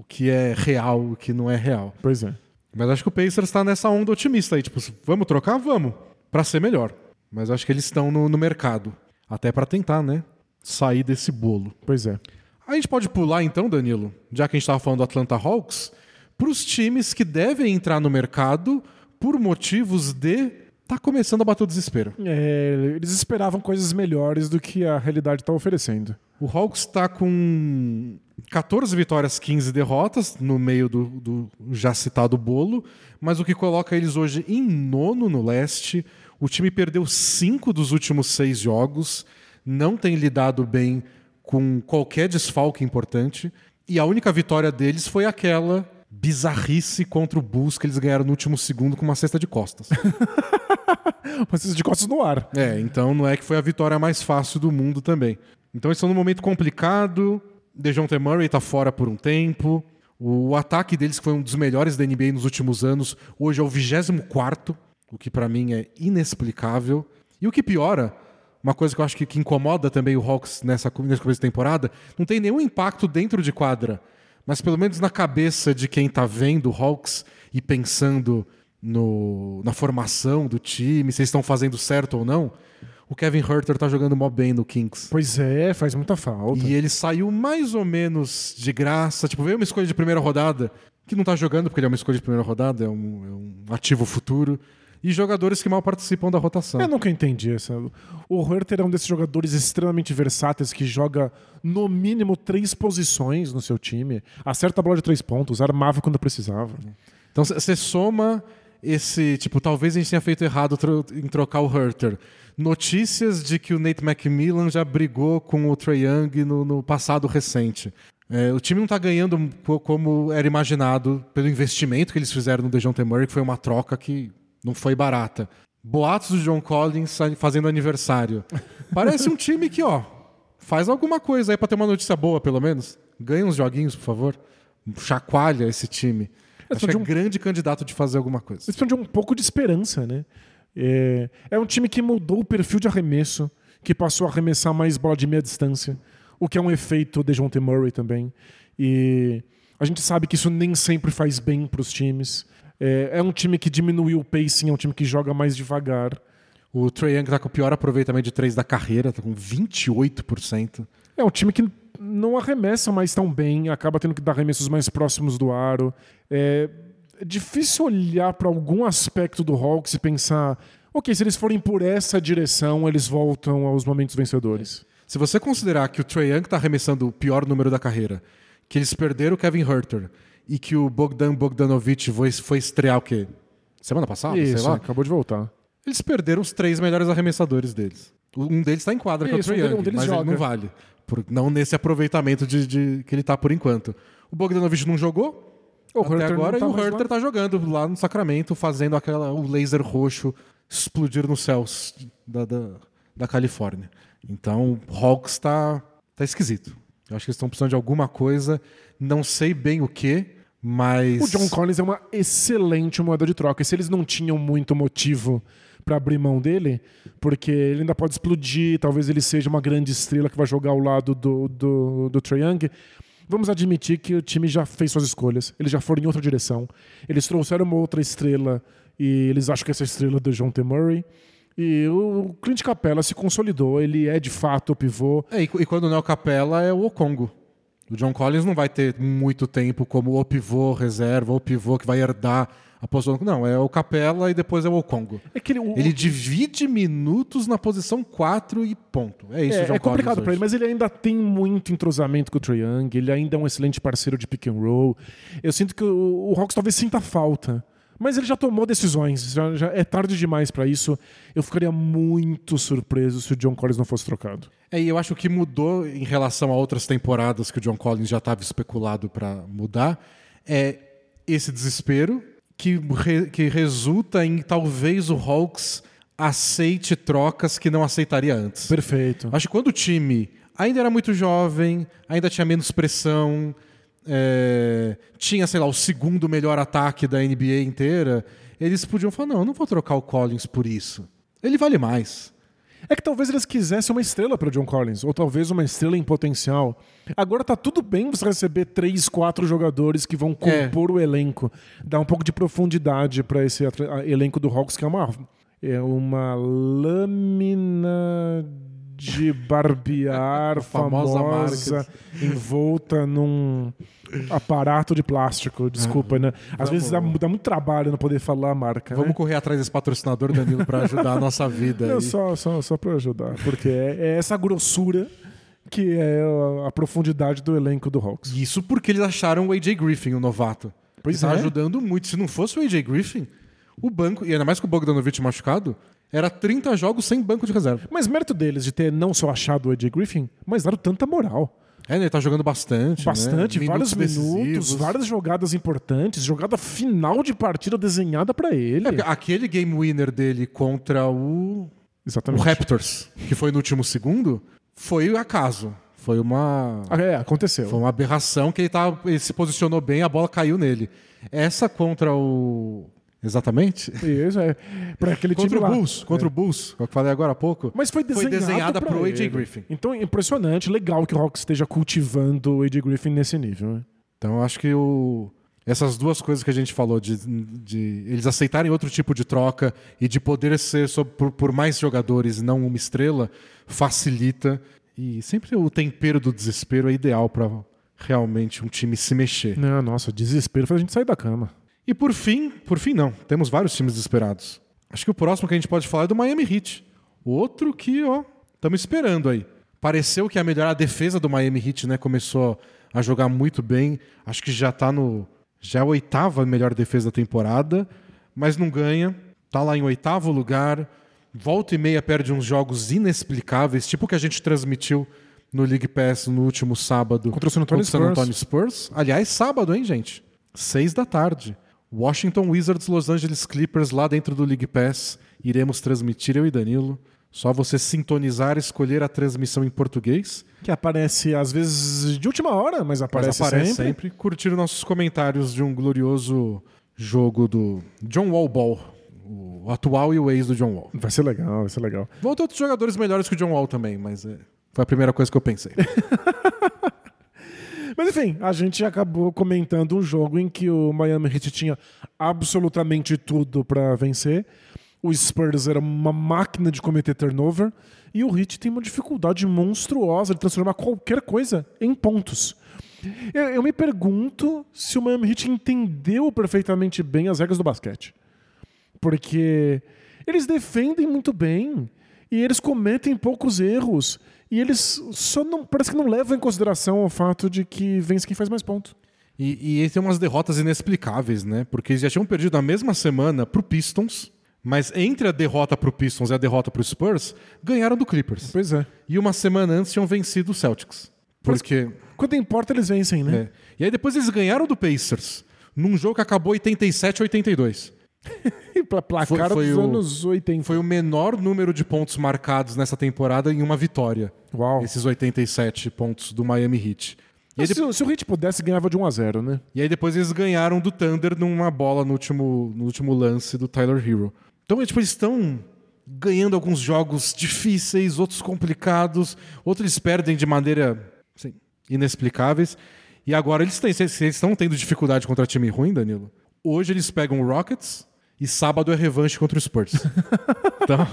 o que é real, o que não é real. Pois é. Mas acho que o Pacers está nessa onda otimista aí, tipo, vamos trocar? Vamos, Pra ser melhor. Mas acho que eles estão no, no mercado, até pra tentar, né, sair desse bolo. Pois é. A gente pode pular então, Danilo, já que a gente estava falando do Atlanta Hawks, para os times que devem entrar no mercado por motivos de tá começando a bater o desespero. É, eles esperavam coisas melhores do que a realidade está oferecendo. O Hawks está com 14 vitórias, 15 derrotas no meio do, do já citado bolo, mas o que coloca eles hoje em nono no leste. O time perdeu cinco dos últimos seis jogos, não tem lidado bem com qualquer desfalque importante. E a única vitória deles foi aquela bizarrice contra o Bulls que eles ganharam no último segundo com uma cesta de costas. uma cesta de costas no ar. É, então não é que foi a vitória mais fácil do mundo também. Então eles estão num momento complicado. DeJounte Murray está fora por um tempo. O ataque deles, que foi um dos melhores da NBA nos últimos anos, hoje é o 24, o que para mim é inexplicável. E o que piora, uma coisa que eu acho que, que incomoda também o Hawks nessa, nesse começo de temporada, não tem nenhum impacto dentro de quadra, mas pelo menos na cabeça de quem está vendo o Hawks e pensando no, na formação do time, se eles estão fazendo certo ou não, o Kevin Herter tá jogando mó bem no Kings. Pois é, faz muita falta. E ele saiu mais ou menos de graça. Tipo, veio uma escolha de primeira rodada, que não tá jogando porque ele é uma escolha de primeira rodada, é um, é um ativo futuro. E jogadores que mal participam da rotação. Eu nunca entendi essa. O Herter é um desses jogadores extremamente versáteis que joga no mínimo três posições no seu time, acerta a bola de três pontos, armava quando precisava. Então você soma esse, tipo, talvez a gente tenha feito errado em trocar o Herter notícias de que o Nate McMillan já brigou com o Trae Young no, no passado recente. É, o time não está ganhando como era imaginado pelo investimento que eles fizeram no DeJounte Murray, que foi uma troca que não foi barata. Boatos do John Collins fazendo aniversário. Parece um time que, ó, faz alguma coisa aí para ter uma notícia boa, pelo menos. Ganha uns joguinhos, por favor. Chacoalha esse time. Acho que é um grande candidato de fazer alguma coisa. Eles precisam de um pouco de esperança, né? É, é um time que mudou o perfil de arremesso, que passou a arremessar mais bola de meia distância, o que é um efeito de John T. Murray também. E a gente sabe que isso nem sempre faz bem para os times. É, é, um time que diminuiu o pacing, é um time que joga mais devagar. O Trae Young está com o pior aproveitamento de três da carreira, está com 28%. É um time que não arremessa mais tão bem, acaba tendo que dar arremessos mais próximos do aro. É, é difícil olhar para algum aspecto do Hawks e pensar, ok, se eles forem por essa direção, eles voltam aos momentos vencedores. Se você considerar que o Trae Young está arremessando o pior número da carreira, que eles perderam o Kevin Herter e que o Bogdan Bogdanovic foi, foi estrear o quê? Semana passada? Isso, sei lá. acabou de voltar. Eles perderam os três melhores arremessadores deles. Um deles está em quadra, que é o Trae Young, um mas joga. ele não vale. Por, não nesse aproveitamento de, de, que ele está por enquanto. O Bogdanovic não jogou, o Até Herter agora, tá e o Herter tá jogando lá no Sacramento, fazendo aquela, o laser roxo explodir nos céus da, da, da Califórnia. Então, o Hawks tá, tá esquisito. Eu acho que eles estão precisando de alguma coisa, não sei bem o que, mas. O John Collins é uma excelente moeda de troca. E se eles não tinham muito motivo para abrir mão dele, porque ele ainda pode explodir, talvez ele seja uma grande estrela que vai jogar ao lado do, do, do Trae Young vamos admitir que o time já fez suas escolhas, eles já foram em outra direção, eles trouxeram uma outra estrela e eles acham que essa estrela é do John T. Murray. E o Clint Capella se consolidou, ele é de fato o pivô. É, e, quando não é o Capella, é o Okongo. O John Collins não vai ter muito tempo como o pivô reserva, o pivô que vai herdar Não, é o Capela e depois é o Okongo. É ele, o... ele, divide minutos na posição 4 e ponto. É isso, é, John É complicado para ele, mas ele ainda tem muito entrosamento com o Trae Young, ele ainda é um excelente parceiro de pick and roll. Eu sinto que o, o Hawks talvez sinta falta. Mas ele já tomou decisões, já, já é tarde demais para isso. Eu ficaria muito surpreso se o John Collins não fosse trocado. É, e eu acho que mudou em relação a outras temporadas que o John Collins já estava especulado para mudar é esse desespero que, re, que resulta em talvez o Hawks aceite trocas que não aceitaria antes. Perfeito. Acho que quando o time ainda era muito jovem, ainda tinha menos pressão, é, tinha, sei lá, o segundo melhor ataque da NBA inteira, eles podiam falar: não, eu não vou trocar o Collins por isso. Ele vale mais. É que talvez eles quisessem uma estrela para John Collins, ou talvez uma estrela em potencial. Agora tá tudo bem você receber três, quatro jogadores que vão compor é. o elenco, dar um pouco de profundidade para esse elenco do Hawks, que é uma, é uma lâmina de barbear famosa, famosa envolta num aparato de plástico, desculpa, né? Às Vamos. vezes dá, dá, muito trabalho não poder falar a marca. Vamos né? correr atrás desse patrocinador, Danilo, para ajudar a nossa vida. Não, só, só, só para ajudar, porque é, é, essa grossura que é a, profundidade do elenco do Hawks. Isso porque eles acharam o AJ Griffin, o novato. Pois está é. ajudando muito. Se não fosse o AJ Griffin, o banco, e ainda mais com o Bogdanovich machucado, Era 30 jogos sem banco de reserva. Mas mérito deles de ter não só achado o AJ Griffin, mas dado tanta moral. É, ele tá jogando bastante. Bastante, né? vários minutos, decisivos. várias jogadas importantes, jogada final de partida desenhada pra ele. É, aquele game winner dele contra o, o Exatamente. Raptors, que foi no último segundo, foi acaso. Foi uma. Ah, É, aconteceu. Foi uma aberração que ele, tá, ele se posicionou bem, a bola caiu nele. Essa contra o. Exatamente? Isso, é. Pra aquele Contra time o lá. Bulls. Contra o Bulls, que eu falei agora há pouco. Mas foi desenhado desenhada pra pro AJ. Griffin. Então, impressionante, legal que o Hawks esteja cultivando o AJ Griffin nesse nível. né? Então eu acho que o... essas duas coisas que a gente falou, de, de eles aceitarem outro tipo de troca e de poder ser sob- por, por mais jogadores e não uma estrela, facilita. E sempre o tempero do desespero é ideal para realmente um time se mexer. Não, nossa, desespero faz a gente sair da cama. E por fim, por fim não, temos vários times desesperados. Acho que o próximo que a gente pode falar é do Miami Heat. Outro que, ó, estamos esperando aí. Pareceu que ia melhorar a defesa do Miami Heat, né? Começou a jogar muito bem. Acho que já tá no. Já é a oitava melhor defesa da temporada, mas não ganha. Tá lá em oitavo lugar. Volta e meia perde uns jogos inexplicáveis, tipo o que a gente transmitiu no League Pass no último sábado Contra o San Antonio contra Spurs. Antonio Spurs. Aliás, sábado, hein, gente? Seis da tarde. Washington Wizards, Los Angeles Clippers, lá dentro do League Pass. Iremos transmitir eu e Danilo. Só você sintonizar, escolher a transmissão em português. Que aparece às vezes de última hora, mas Mas aparece, aparece sempre. sempre. Curtir nossos comentários de um glorioso jogo do John Wall Ball. O atual e o ex do John Wall. Vai ser legal, vai ser legal. Vão ter outros jogadores melhores que o John Wall também, mas é, foi a primeira coisa que eu pensei. Mas enfim, a gente acabou comentando um jogo em que o Miami Heat tinha absolutamente tudo pra vencer. O Spurs era uma máquina de cometer turnover e o Heat tem uma dificuldade monstruosa de transformar qualquer coisa em pontos. Eu, eu me pergunto se o Miami Heat entendeu perfeitamente bem as regras do basquete. Porque eles defendem muito bem e eles cometem poucos erros e eles só não parece que não levam em consideração o fato de que vence quem faz mais ponto. E, e eles têm umas derrotas inexplicáveis, né? Porque eles já tinham perdido na mesma semana pro Pistons, mas entre a derrota pro Pistons e a derrota pro Spurs, ganharam do Clippers. Pois é. E uma semana antes tinham vencido o Celtics. Porque. Quando importa eles vencem, né? é. E aí depois eles ganharam do Pacers, num jogo que acabou 87 a 82. E placar Foi- foi dos o- anos 80. Foi o menor número de pontos marcados nessa temporada em uma vitória. Uau. Esses 87 pontos do Miami Heat. E se, se o Heat pudesse, ganhava de 1 a 0 né? E aí depois eles ganharam do Thunder numa bola no último, no último lance do Tyler Hero. Então, é, tipo, eles estão ganhando alguns jogos difíceis, outros complicados, outros eles perdem de maneira assim, inexplicáveis. E agora eles têm, eles estão tendo dificuldade contra time ruim, Danilo. Hoje eles pegam o Rockets e sábado é revanche contra o Spurs. então,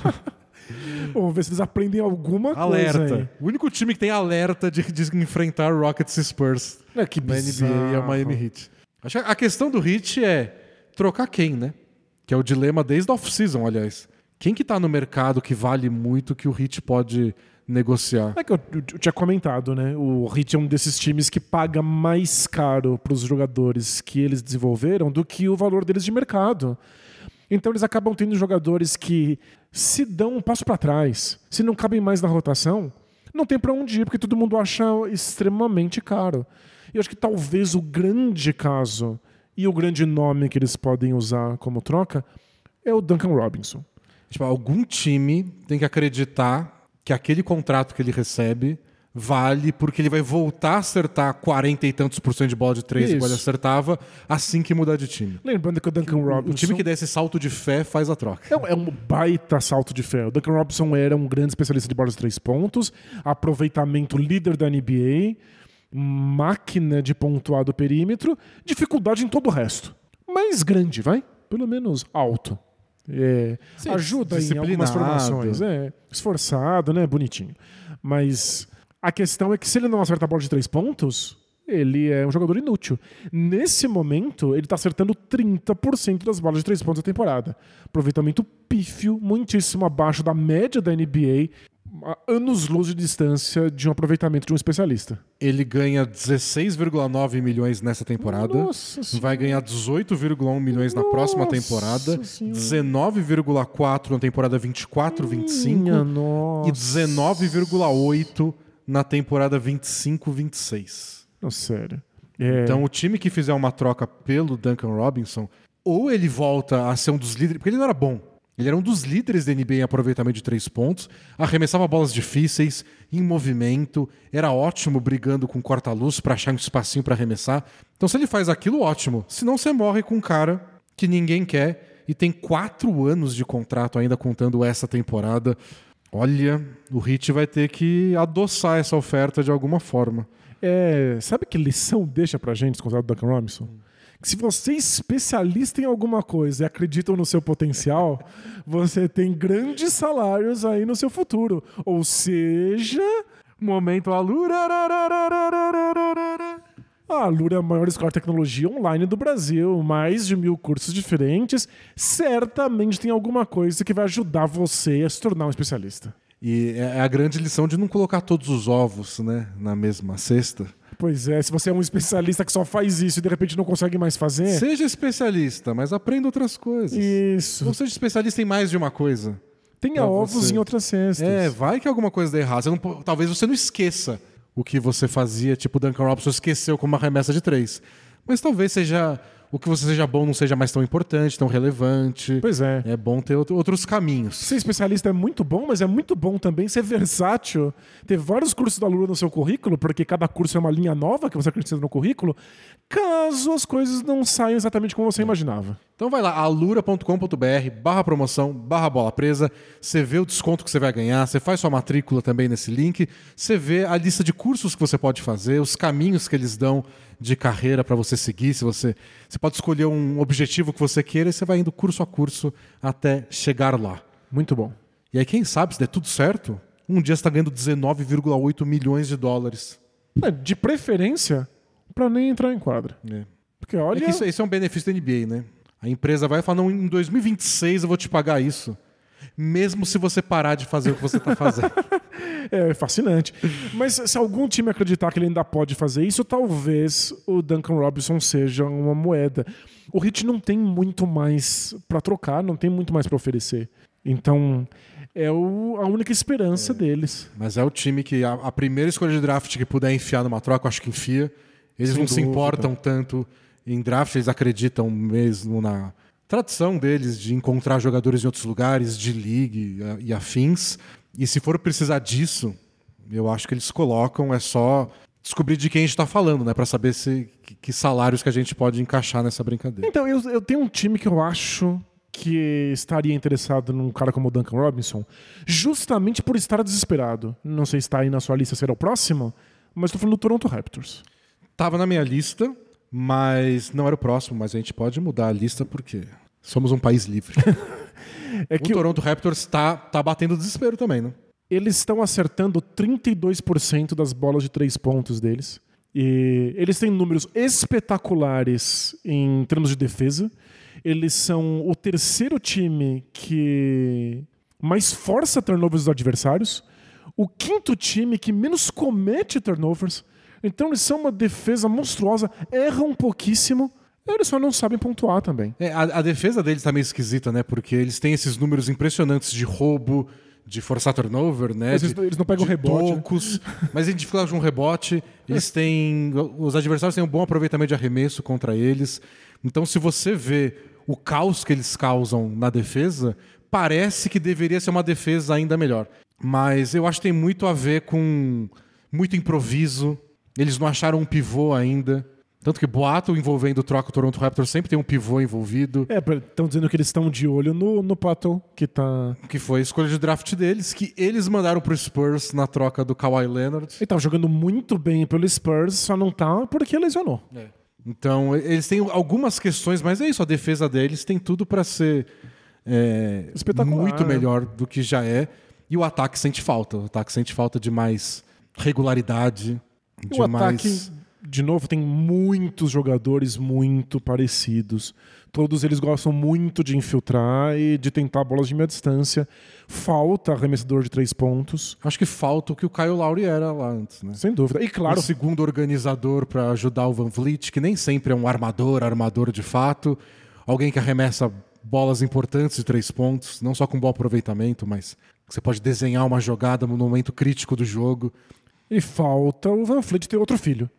Vamos ver se eles aprendem alguma coisa. alerta. O único time que tem alerta de, de enfrentar Rockets e Spurs. É, que na bizarro. NBA é o Miami Heat. Acho que a questão do Heat é trocar quem, né? Que é o dilema desde a off-season, aliás. Quem que tá no mercado que vale muito que o Heat pode negociar? É que eu, eu- eu tinha comentado, né? O Heat é um desses times que paga mais caro para os jogadores que eles desenvolveram do que o valor deles de mercado. Então eles acabam tendo jogadores que se dão um passo para trás, se não cabem mais na rotação, não tem para onde ir, porque todo mundo acha extremamente caro. E eu acho que talvez o grande caso e o grande nome que eles podem usar como troca é o Duncan Robinson. Tipo, algum time tem que acreditar que aquele contrato que ele recebe vale porque ele vai voltar a acertar 40 e tantos por cento de bola de três igual ele acertava assim que mudar de time. Lembrando que o Duncan Robinson O time que der esse salto de fé faz a troca. É um, é um baita salto de fé. O Duncan Robinson era um grande especialista de bolas de três pontos, aproveitamento líder da NBA, máquina de pontuar do perímetro, dificuldade em todo o resto. Mas grande, vai? Pelo menos alto. É, Sim, ajuda em algumas formações. É, esforçado, né? Bonitinho. Mas a questão é que se ele não acerta a bola de três pontos, ele é um jogador inútil. Nesse momento, ele está acertando 30% das bolas de três pontos da temporada. Aproveitamento pífio, muitíssimo abaixo da média da NBA. a anos-luz de distância de um aproveitamento de um especialista. Ele ganha 16,9 milhões nessa temporada. Nossa senhora. Vai ganhar 18,1 milhões na próxima Nossa temporada, Senhora. 19,4 na temporada 24-25 Minha e nossa. 19,8 na temporada 25-26. Não, sério. É, Então, o time que fizer uma troca pelo Duncan Robinson, ou ele volta a ser um dos líderes, porque ele não era bom. Ele era um dos líderes da NBA em aproveitamento de três pontos, arremessava bolas difíceis, em movimento, era ótimo brigando com corta-luz para achar um espacinho para arremessar. Então, se ele faz aquilo, ótimo. Senão, você morre com um cara que ninguém quer e tem quatro anos de contrato ainda contando essa temporada. Olha, o Heat vai ter que adoçar essa oferta de alguma forma. é, sabe que lição deixa pra gente contrato do Duncan Robinson? Que se você é especialista em alguma coisa e acreditam no seu potencial, você tem grandes salários aí no seu futuro. Ou seja, momento Alura. A Alura é a maior escola de tecnologia online do Brasil, mais de mil cursos diferentes. Certamente tem alguma coisa que vai ajudar você a se tornar um especialista. E é a grande lição de não colocar todos os ovos né, na mesma cesta. Pois é, se você é um especialista que só faz isso e de repente não consegue mais fazer. Seja especialista, mas aprenda outras coisas. Isso. Ou seja especialista em mais de uma coisa. Tenha ovos você. em outras cestas. É, vai que alguma coisa dê errado. Não talvez você não esqueça o que você fazia, tipo Duncan Robinson esqueceu como uma remessa de três. Mas talvez seja o que você seja bom não seja mais tão importante, tão relevante. Pois é. É bom ter outro- outros caminhos. Ser especialista é muito bom, mas é muito bom também ser versátil. Ter vários cursos da Lura no seu currículo, porque cada curso é uma linha nova que você acrescenta no currículo, caso as coisas não saiam exatamente como você imaginava. Então vai lá, alura.com.br barra promoção, barra bola presa. Você vê o desconto que você vai ganhar, você faz sua matrícula também nesse link, você vê a lista de cursos que você pode fazer, os caminhos que eles dão de carreira para você seguir. Se você, você pode escolher um objetivo que você queira e você vai indo curso a curso até chegar lá. Muito bom. E aí, quem sabe, se der tudo certo, um dia você está ganhando 19,8 milhões de dólares. É, De preferência, pra nem entrar em quadra. É. Porque É olha. isso, isso é um benefício da NBA, né? A empresa vai falar, não, em 2026 eu vou te pagar isso. Mesmo se você parar de fazer o que você está fazendo. É fascinante. Mas se algum time acreditar que ele ainda pode fazer isso, talvez o Duncan Robinson seja uma moeda. O Heat não tem muito mais pra trocar, não tem muito mais pra oferecer. Então, é o- a única esperança deles. Mas é o time que a, a primeira escolha de draft que puder enfiar numa troca, eu acho que enfia. Eles Sem não se dúvida. importam tanto em draft, eles acreditam mesmo na tradição deles de encontrar jogadores em outros lugares, de league eh, e afins. E se for precisar disso, eu acho que eles colocam, é só descobrir de quem a gente está falando, né? Para saber se, que, que salários que a gente pode encaixar nessa brincadeira. Então, eu, eu tenho um time que eu acho que estaria interessado num cara como o Duncan Robinson, justamente por estar desesperado. Não sei se está aí na sua lista, será o próximo, mas estou falando do Toronto Raptors. Tava na minha lista, mas não era o próximo, mas a gente pode mudar a lista porque somos um país livre. É o que Toronto Raptors tá, tá batendo desespero também, né? eles estão acertando 32% das bolas de três pontos deles. E eles têm números espetaculares em termos de defesa. Eles são o terceiro time que mais força turnovers dos adversários. O quinto time que menos comete turnovers. Então eles são uma defesa monstruosa, erram pouquíssimo. Eles só não sabem pontuar também. É, a, a defesa deles tá meio esquisita, né? Porque eles têm esses números impressionantes de roubo, de forçar turnover, né? Mas eles- de, eles não pegam de rebote, né? tocos, mas a gente fica com um rebote. Eles têm. Os adversários têm um bom aproveitamento de arremesso contra eles. Então, se você vê o caos que eles causam na defesa, parece que deveria ser uma defesa ainda melhor. Mas eu acho que tem muito a ver com muito improviso. Eles não acharam um pivô ainda. Tanto que boato envolvendo troca o Toronto Raptors sempre tem um pivô envolvido. É, estão dizendo que eles estão de olho no, no Plateau, que tá. que foi a escolha de draft deles, que eles mandaram pro Spurs na troca do Kawhi Leonard. Ele tava jogando muito bem pelo Spurs, só não tá porque lesionou. Então, eles têm algumas questões, mas é isso, a defesa deles tem tudo para ser é, muito melhor do que já é. E o ataque sente falta. O ataque sente falta de mais regularidade, de o mais ataque de novo, tem muitos jogadores muito parecidos. Todos eles gostam muito de infiltrar e de tentar bolas de meia distância. Falta arremessador de três pontos. Acho que falta o que o Caio Lauri era lá antes, né? Sem dúvida. E claro, o segundo organizador para ajudar o Van Vliet, que nem sempre é um armador, armador de fato. Alguém que arremessa bolas importantes de três pontos, não só com bom aproveitamento, mas você pode desenhar uma jogada no momento crítico do jogo. E falta o Van Fleet ter outro filho.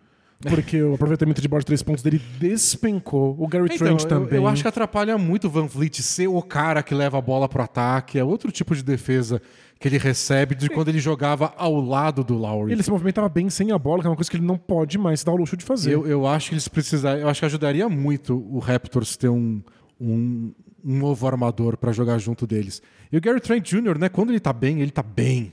Porque o aproveitamento de bola de três pontos dele despencou. O Gary Então, Trent eu, também. eu acho que atrapalha muito o Van Vliet ser o cara que leva a bola pro ataque. É outro tipo de defesa que ele recebe de quando ele jogava ao lado do Lowry. Ele se movimentava bem sem a bola, que é uma coisa que ele não pode mais se dar o luxo de fazer. Eu, eu acho que eles precisariam. Eu acho que ajudaria muito o Raptors ter um, um, um novo armador para jogar junto deles. E o Gary Trent Jr., né? Quando ele tá bem, ele tá bem.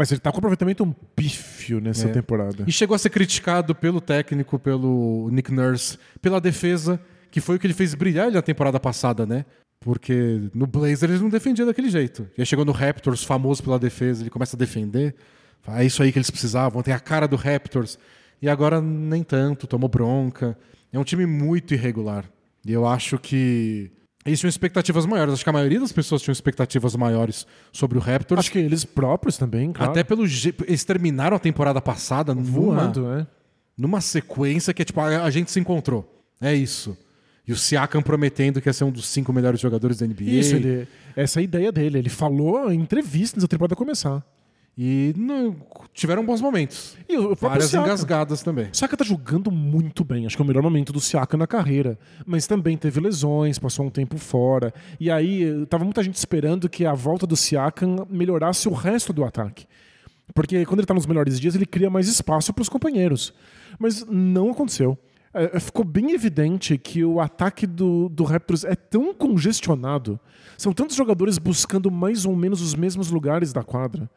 Mas ele tá com aproveitamento um pífio nessa É. temporada. E chegou a ser criticado pelo técnico, pelo Nick Nurse, pela defesa, que foi o que ele fez brilhar ele na temporada passada, né? Porque no Blazers ele não defendia daquele jeito. E aí chegou no Raptors, famoso pela defesa, ele começa a defender. Fala, É isso aí que eles precisavam, tem a cara do Raptors. E agora nem tanto, tomou bronca. É um time muito irregular. E eu acho que eles tinham expectativas maiores. Acho que a maioria das pessoas tinham expectativas maiores sobre o Raptors. Acho que eles próprios também, claro. Até pelo jeito. Eles terminaram a temporada passada numa, voando, né? numa sequência que é tipo, a, a gente se encontrou. É isso. E o Siakam prometendo que ia ser um dos cinco melhores jogadores da NBA. Isso, ele, essa é a ideia dele. Ele falou em entrevista antes da temporada começar. E não, tiveram bons momentos. E o Várias Siakam. engasgadas também. O Siakam tá jogando muito bem. Acho que é o melhor momento do Siakam na carreira. Mas também teve lesões, passou um tempo fora. E aí, tava muita gente esperando que a volta do Siakam melhorasse o resto do ataque. Porque quando ele tá nos melhores dias, ele cria mais espaço para os companheiros. Mas não aconteceu. É, é, ficou bem evidente que o ataque do, do Raptors é tão congestionado. São tantos jogadores buscando mais ou menos os mesmos lugares da quadra.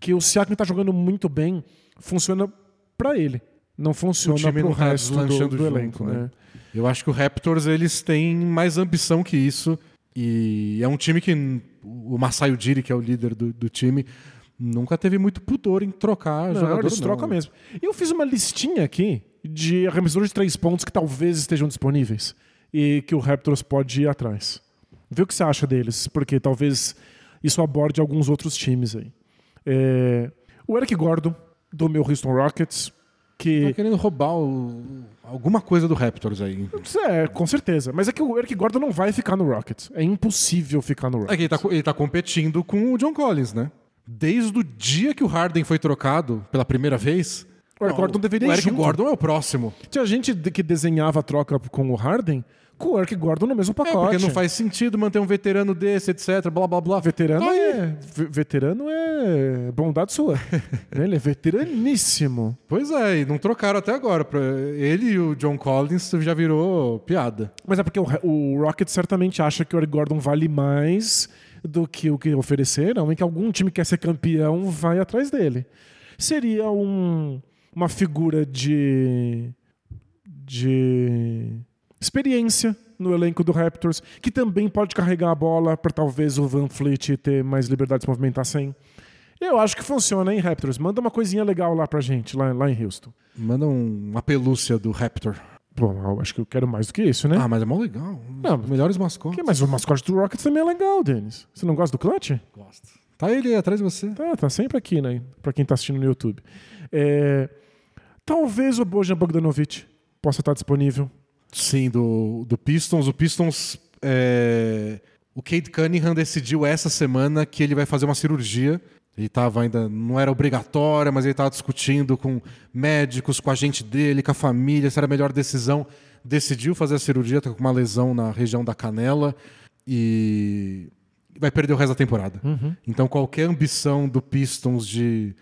Que o Siakam tá jogando muito bem. Funciona para ele. Não funciona não tá resto do, do junto, elenco. né? né? Eu acho que o Raptors eles têm mais ambição que isso. E é um time que o Masai Ujiri, que é o líder do, do time, nunca teve muito pudor em trocar Não, jogador. eles não. trocam mesmo. E eu fiz uma listinha aqui de arremessadores de três pontos que talvez estejam disponíveis e que o Raptors pode ir atrás. Vê o que você acha deles, porque talvez isso aborde alguns outros times aí. É, o Eric Gordon, do meu Houston Rockets, Tá que. querendo roubar o- alguma coisa do Raptors aí. É, com certeza. Mas é que o Eric Gordon não vai ficar no Rockets. É impossível ficar no É Rockets. que ele tá, ele tá competindo com o John Collins, né? Desde o dia que o Harden foi trocado pela primeira vez. O Eric Gordon deveria O ir Eric junto. Gordon é o próximo. Tinha gente que desenhava a troca com o Harden com o Eric Gordon no mesmo É, pacote. porque não faz sentido manter um veterano desse, etc. Blá blá blá. Veterano Tá é. ve- Veterano é bondade sua. Ele é veteraníssimo. Pois é, e não trocaram até agora. Ele e o John Collins já virou piada. Mas é porque o, o Rocket certamente acha que o Eric Gordon vale mais do que o que ofereceram e que algum time que quer ser campeão vai atrás dele. Seria um- uma figura de. de. Experiência no elenco do Raptors, que também pode carregar a bola para talvez o Van Fleet ter mais liberdade de se movimentar sem. Eu acho que funciona, hein, Raptors? Manda uma coisinha legal lá pra gente, lá, lá em Houston. Manda um- uma pelúcia do Raptor. Bom, acho que eu quero mais do que isso, né? Ah, mas é mó legal. Não, melhores mascotes. Que, mas o mascote do Rockets também é legal, Denis. Você não gosta do Clutch? Gosto. Tá ele aí atrás de você. Tá, tá sempre aqui, né? Pra quem tá assistindo no YouTube. É, Talvez o Bojan Bogdanovic possa estar disponível. Sim, do, do Pistons. O Pistons. é, O Cade Cunningham decidiu essa semana que ele vai fazer uma cirurgia. Ele tava ainda. Não era obrigatória, mas ele estava discutindo com médicos, com a gente dele, com a família, se era a melhor decisão. Decidiu fazer a cirurgia, tá com uma lesão na região da canela e vai perder o resto da temporada. Então qualquer ambição do Pistons de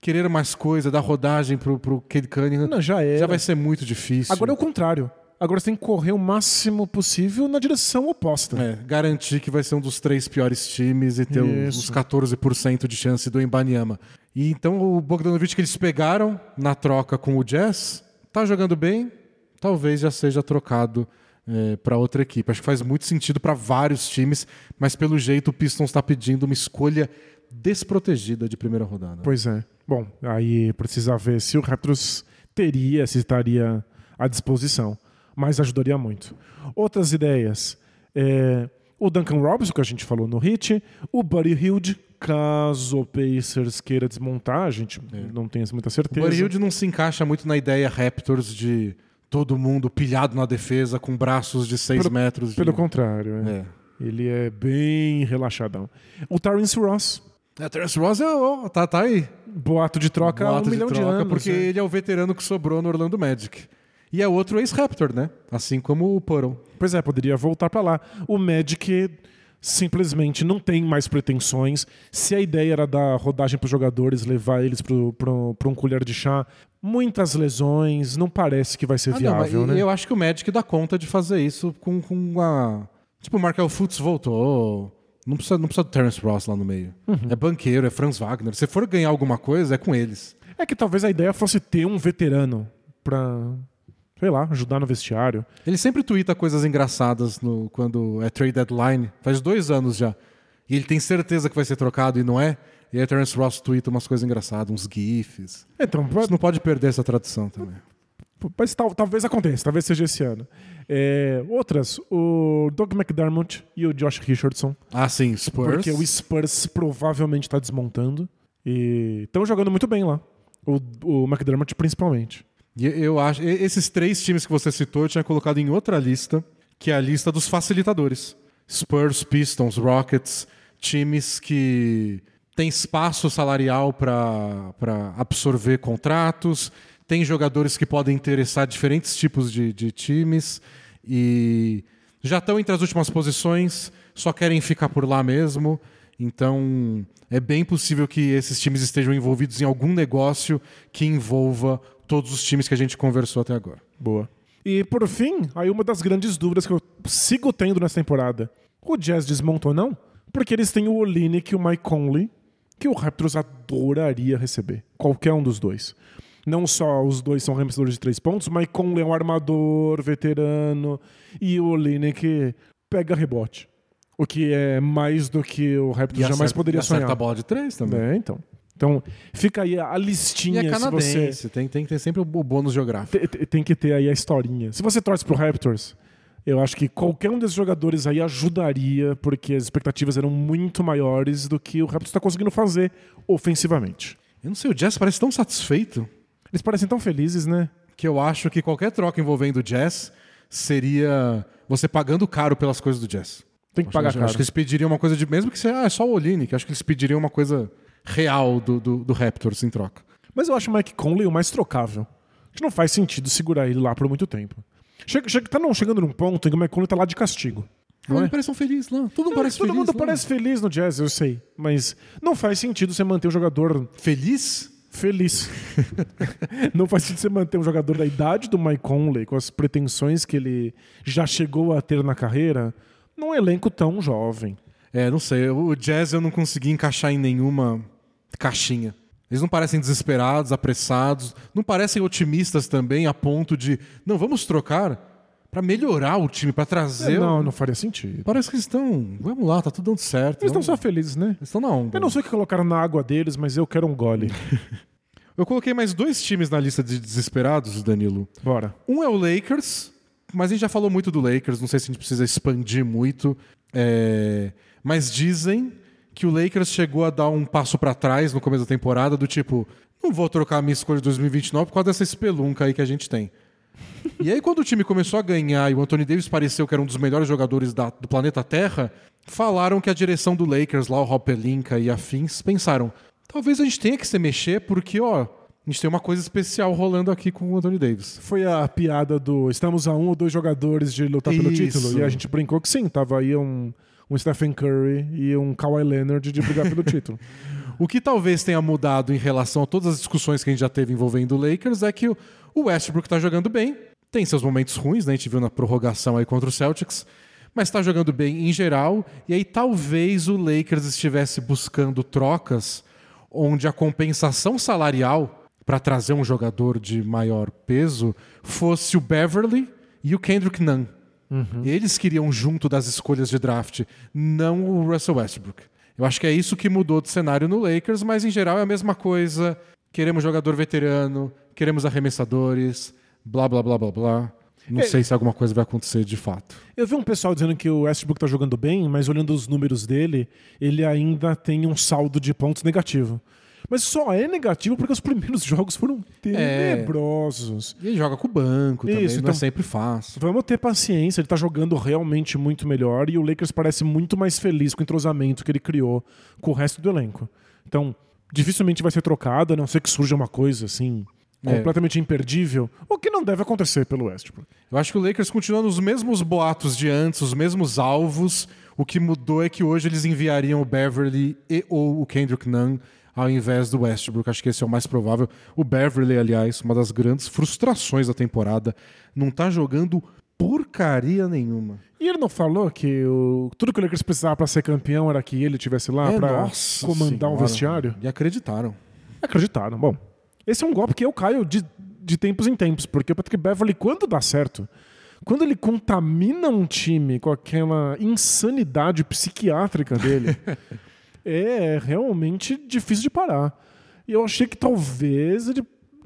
querer mais coisa, dar rodagem pro, pro Cade Cunningham, Não, já era. já vai ser muito difícil. Agora é o contrário. Agora você tem que correr o máximo possível na direção oposta. É, garantir que vai ser um dos três piores times e ter Isso. os 14% de chance do Embanyama. E então o Bogdanovic que eles pegaram na troca com o Jazz, tá jogando bem, talvez já seja trocado para outra equipe. Acho que faz muito sentido para vários times, mas pelo jeito o Pistons está pedindo uma escolha desprotegida de primeira rodada. Pois é. Bom, aí precisa ver se o Raptors teria, se estaria à disposição. Mas ajudaria muito. Outras ideias. É, o Duncan Robinson, que a gente falou no hit, o Buddy Hilde, caso o Pacers queira desmontar, a gente não tem muita O certeza. Buddy Hield não se encaixa muito na ideia Raptors de todo mundo pilhado na defesa com braços de 6 Pelo- metros. De... Pelo contrário, é. É. ele é bem relaxadão. O Terence Ross, É, Terence Ross é, ó, tá, tá aí. boato de troca há um Boato milhão de, troca, anos. Porque né? ele é o veterano que sobrou no Orlando Magic. E é outro ex-Raptor, né? Assim como o Puddle. Pois é, poderia voltar pra lá. O Magic simplesmente não tem mais pretensões. Se a ideia era dar rodagem pros jogadores, levar eles pra um colher de chá, muitas lesões, não parece que vai ser Ah, não, viável, né? Eu acho que o Magic dá conta de fazer isso com, com a. Tipo, o Markel Fultz voltou. Não precisa, não precisa do Terence Ross lá no meio. Uhum. É banqueiro, é Franz Wagner. Se for ganhar alguma coisa, é com eles. É que talvez a ideia fosse ter um veterano pra, sei lá, ajudar no vestiário. Ele sempre twitta coisas engraçadas no, quando é trade deadline. Faz dois anos já. E ele tem certeza que vai ser trocado e não é. E aí Terence Ross twitta umas coisas engraçadas, uns GIFs. Então, Você não pode perder essa tradição também. Mas tal- talvez aconteça, talvez seja esse ano. É, outras, o Doug McDermott e o Josh Richardson. Ah, sim, Spurs. Porque o Spurs provavelmente está desmontando. E estão jogando muito bem lá. O, o McDermott principalmente. E eu acho. Esses três times que você citou, eu tinha colocado em outra lista, que é a lista dos facilitadores. Spurs, Pistons, Rockets, times que têm espaço salarial para absorver contratos, tem jogadores que podem interessar diferentes tipos de, de times e já estão entre as últimas posições, só querem ficar por lá mesmo. Então, é bem possível que esses times estejam envolvidos em algum negócio que envolva todos os times que a gente conversou até agora. Boa. E por fim, aí uma das grandes dúvidas que eu sigo tendo nessa temporada. O Jazz desmontou não? Porque eles têm o Olinick e o Mike Conley, que o Raptors adoraria receber. Qualquer um dos dois. Não só os dois são arremessadores de três pontos, o Mike Conley é um armador veterano e o Olinick pega rebote. O que é mais do que o Raptors jamais acerta- poderia e acerta sonhar. a bola de três também. É, então. Então, fica aí a E listinha é se você canadense, tem, tem que ter sempre o bônus geográfico. te- te- tem que ter aí a historinha. Se você torce pro Raptors, eu acho que qualquer um desses jogadores aí ajudaria, porque as expectativas eram muito maiores do que o Raptors está conseguindo fazer ofensivamente. Eu não sei, o Jazz parece tão satisfeito Eles parecem tão felizes, né? que eu acho que qualquer troca envolvendo o Jazz seria você pagando caro pelas coisas do Jazz. Tem que Acho, pagar acho, caro. acho que eles pediriam uma coisa de. Mesmo que seja ah, é só o Olini, que acho que eles pediriam uma coisa real do, do, do Raptors em troca. Mas eu acho o Mike Conley o mais trocável. Que não faz sentido segurar ele lá por muito tempo. Chega, chega, tá não, chegando num ponto em que o Mike Conley tá lá de castigo. Não Não, é? eles parecem felizes lá. Todo mundo É, parece Todo feliz. mundo parece feliz no Jazz, eu sei. Mas não faz sentido você manter um jogador Feliz? feliz. não faz sentido você manter um jogador da idade do Mike Conley, com as pretensões que ele já chegou a ter na carreira, num elenco tão jovem. É, não sei. O Jazz eu não consegui encaixar em nenhuma caixinha. Eles não parecem desesperados, apressados, não parecem otimistas também a ponto de, não, vamos trocar pra melhorar o time, pra trazer. não, o- não faria sentido. Parece que eles estão, vamos lá, tá tudo dando certo. Eles estão só felizes, né? Eles estão na onda. Eu não sei o que colocaram na água deles, mas eu quero um gole. Eu coloquei mais dois times na lista de desesperados, Danilo. Bora. Um é o Lakers, mas a gente já falou muito do Lakers, não sei se a gente precisa expandir muito. é, Mas dizem que o Lakers chegou a dar um passo pra trás no começo da temporada, do tipo, não vou trocar a minha escolha de 2029 por causa dessa espelunca aí que a gente tem. E aí, quando o time começou a ganhar e o Anthony Davis pareceu que era um dos melhores jogadores da- do planeta Terra, falaram que a direção do Lakers, lá o Rob Pelinka e afins, pensaram: talvez a gente tenha que se mexer, porque, ó, a gente tem uma coisa especial rolando aqui com o Anthony Davis. Foi a piada do estamos a um ou dois jogadores de lutar pelo Isso. título. E a gente brincou que sim, tava aí um, um Stephen Curry e um Kawhi Leonard de brigar pelo título. O que talvez tenha mudado em relação a todas as discussões que a gente já teve envolvendo o Lakers é que o Westbrook tá jogando bem, tem seus momentos ruins, né? A gente viu na prorrogação aí contra o Celtics, mas tá jogando bem em geral. E aí talvez o Lakers estivesse buscando trocas onde a compensação salarial para trazer um jogador de maior peso fosse o Beverly e o Kendrick Nunn. Eles queriam junto das escolhas de draft, não o Russell Westbrook. Eu acho que é isso que mudou de cenário no Lakers, mas em geral é a mesma coisa queremos jogador veterano, queremos arremessadores, blá blá blá blá blá. Não É. sei se alguma coisa vai acontecer de fato. Eu vi um pessoal dizendo que o Westbrook tá jogando bem, mas olhando os números dele, ele ainda tem um saldo de pontos negativo. Mas só é negativo porque os primeiros jogos foram tenebrosos. E ele joga com o banco também, Isso, não então- é sempre fácil. Vamos ter paciência, ele tá jogando realmente muito melhor e o Lakers parece muito mais feliz com o entrosamento que ele criou com o resto do elenco. Então, dificilmente vai ser trocado, a não ser que surja uma coisa assim É. completamente imperdível, o que não deve acontecer pelo Westbrook. Eu acho que o Lakers continua nos mesmos boatos de antes, os mesmos alvos. O que mudou é que hoje eles enviariam o Beverly e ou o Kendrick Nunn ao invés do Westbrook. Acho que esse é o mais provável. O Beverly, aliás, uma das grandes frustrações da temporada, não tá jogando porcaria nenhuma. E ele não falou que o- tudo que o Lakers precisava pra ser campeão era que ele tivesse lá É, nossa comandar o senhora. vestiário? E acreditaram. Acreditaram. Bom, esse é um golpe que eu caio de, de tempos em tempos, porque o Patrick Beverly, quando dá certo, quando ele contamina um time com aquela insanidade psiquiátrica dele, é realmente difícil de parar. E eu achei que talvez ele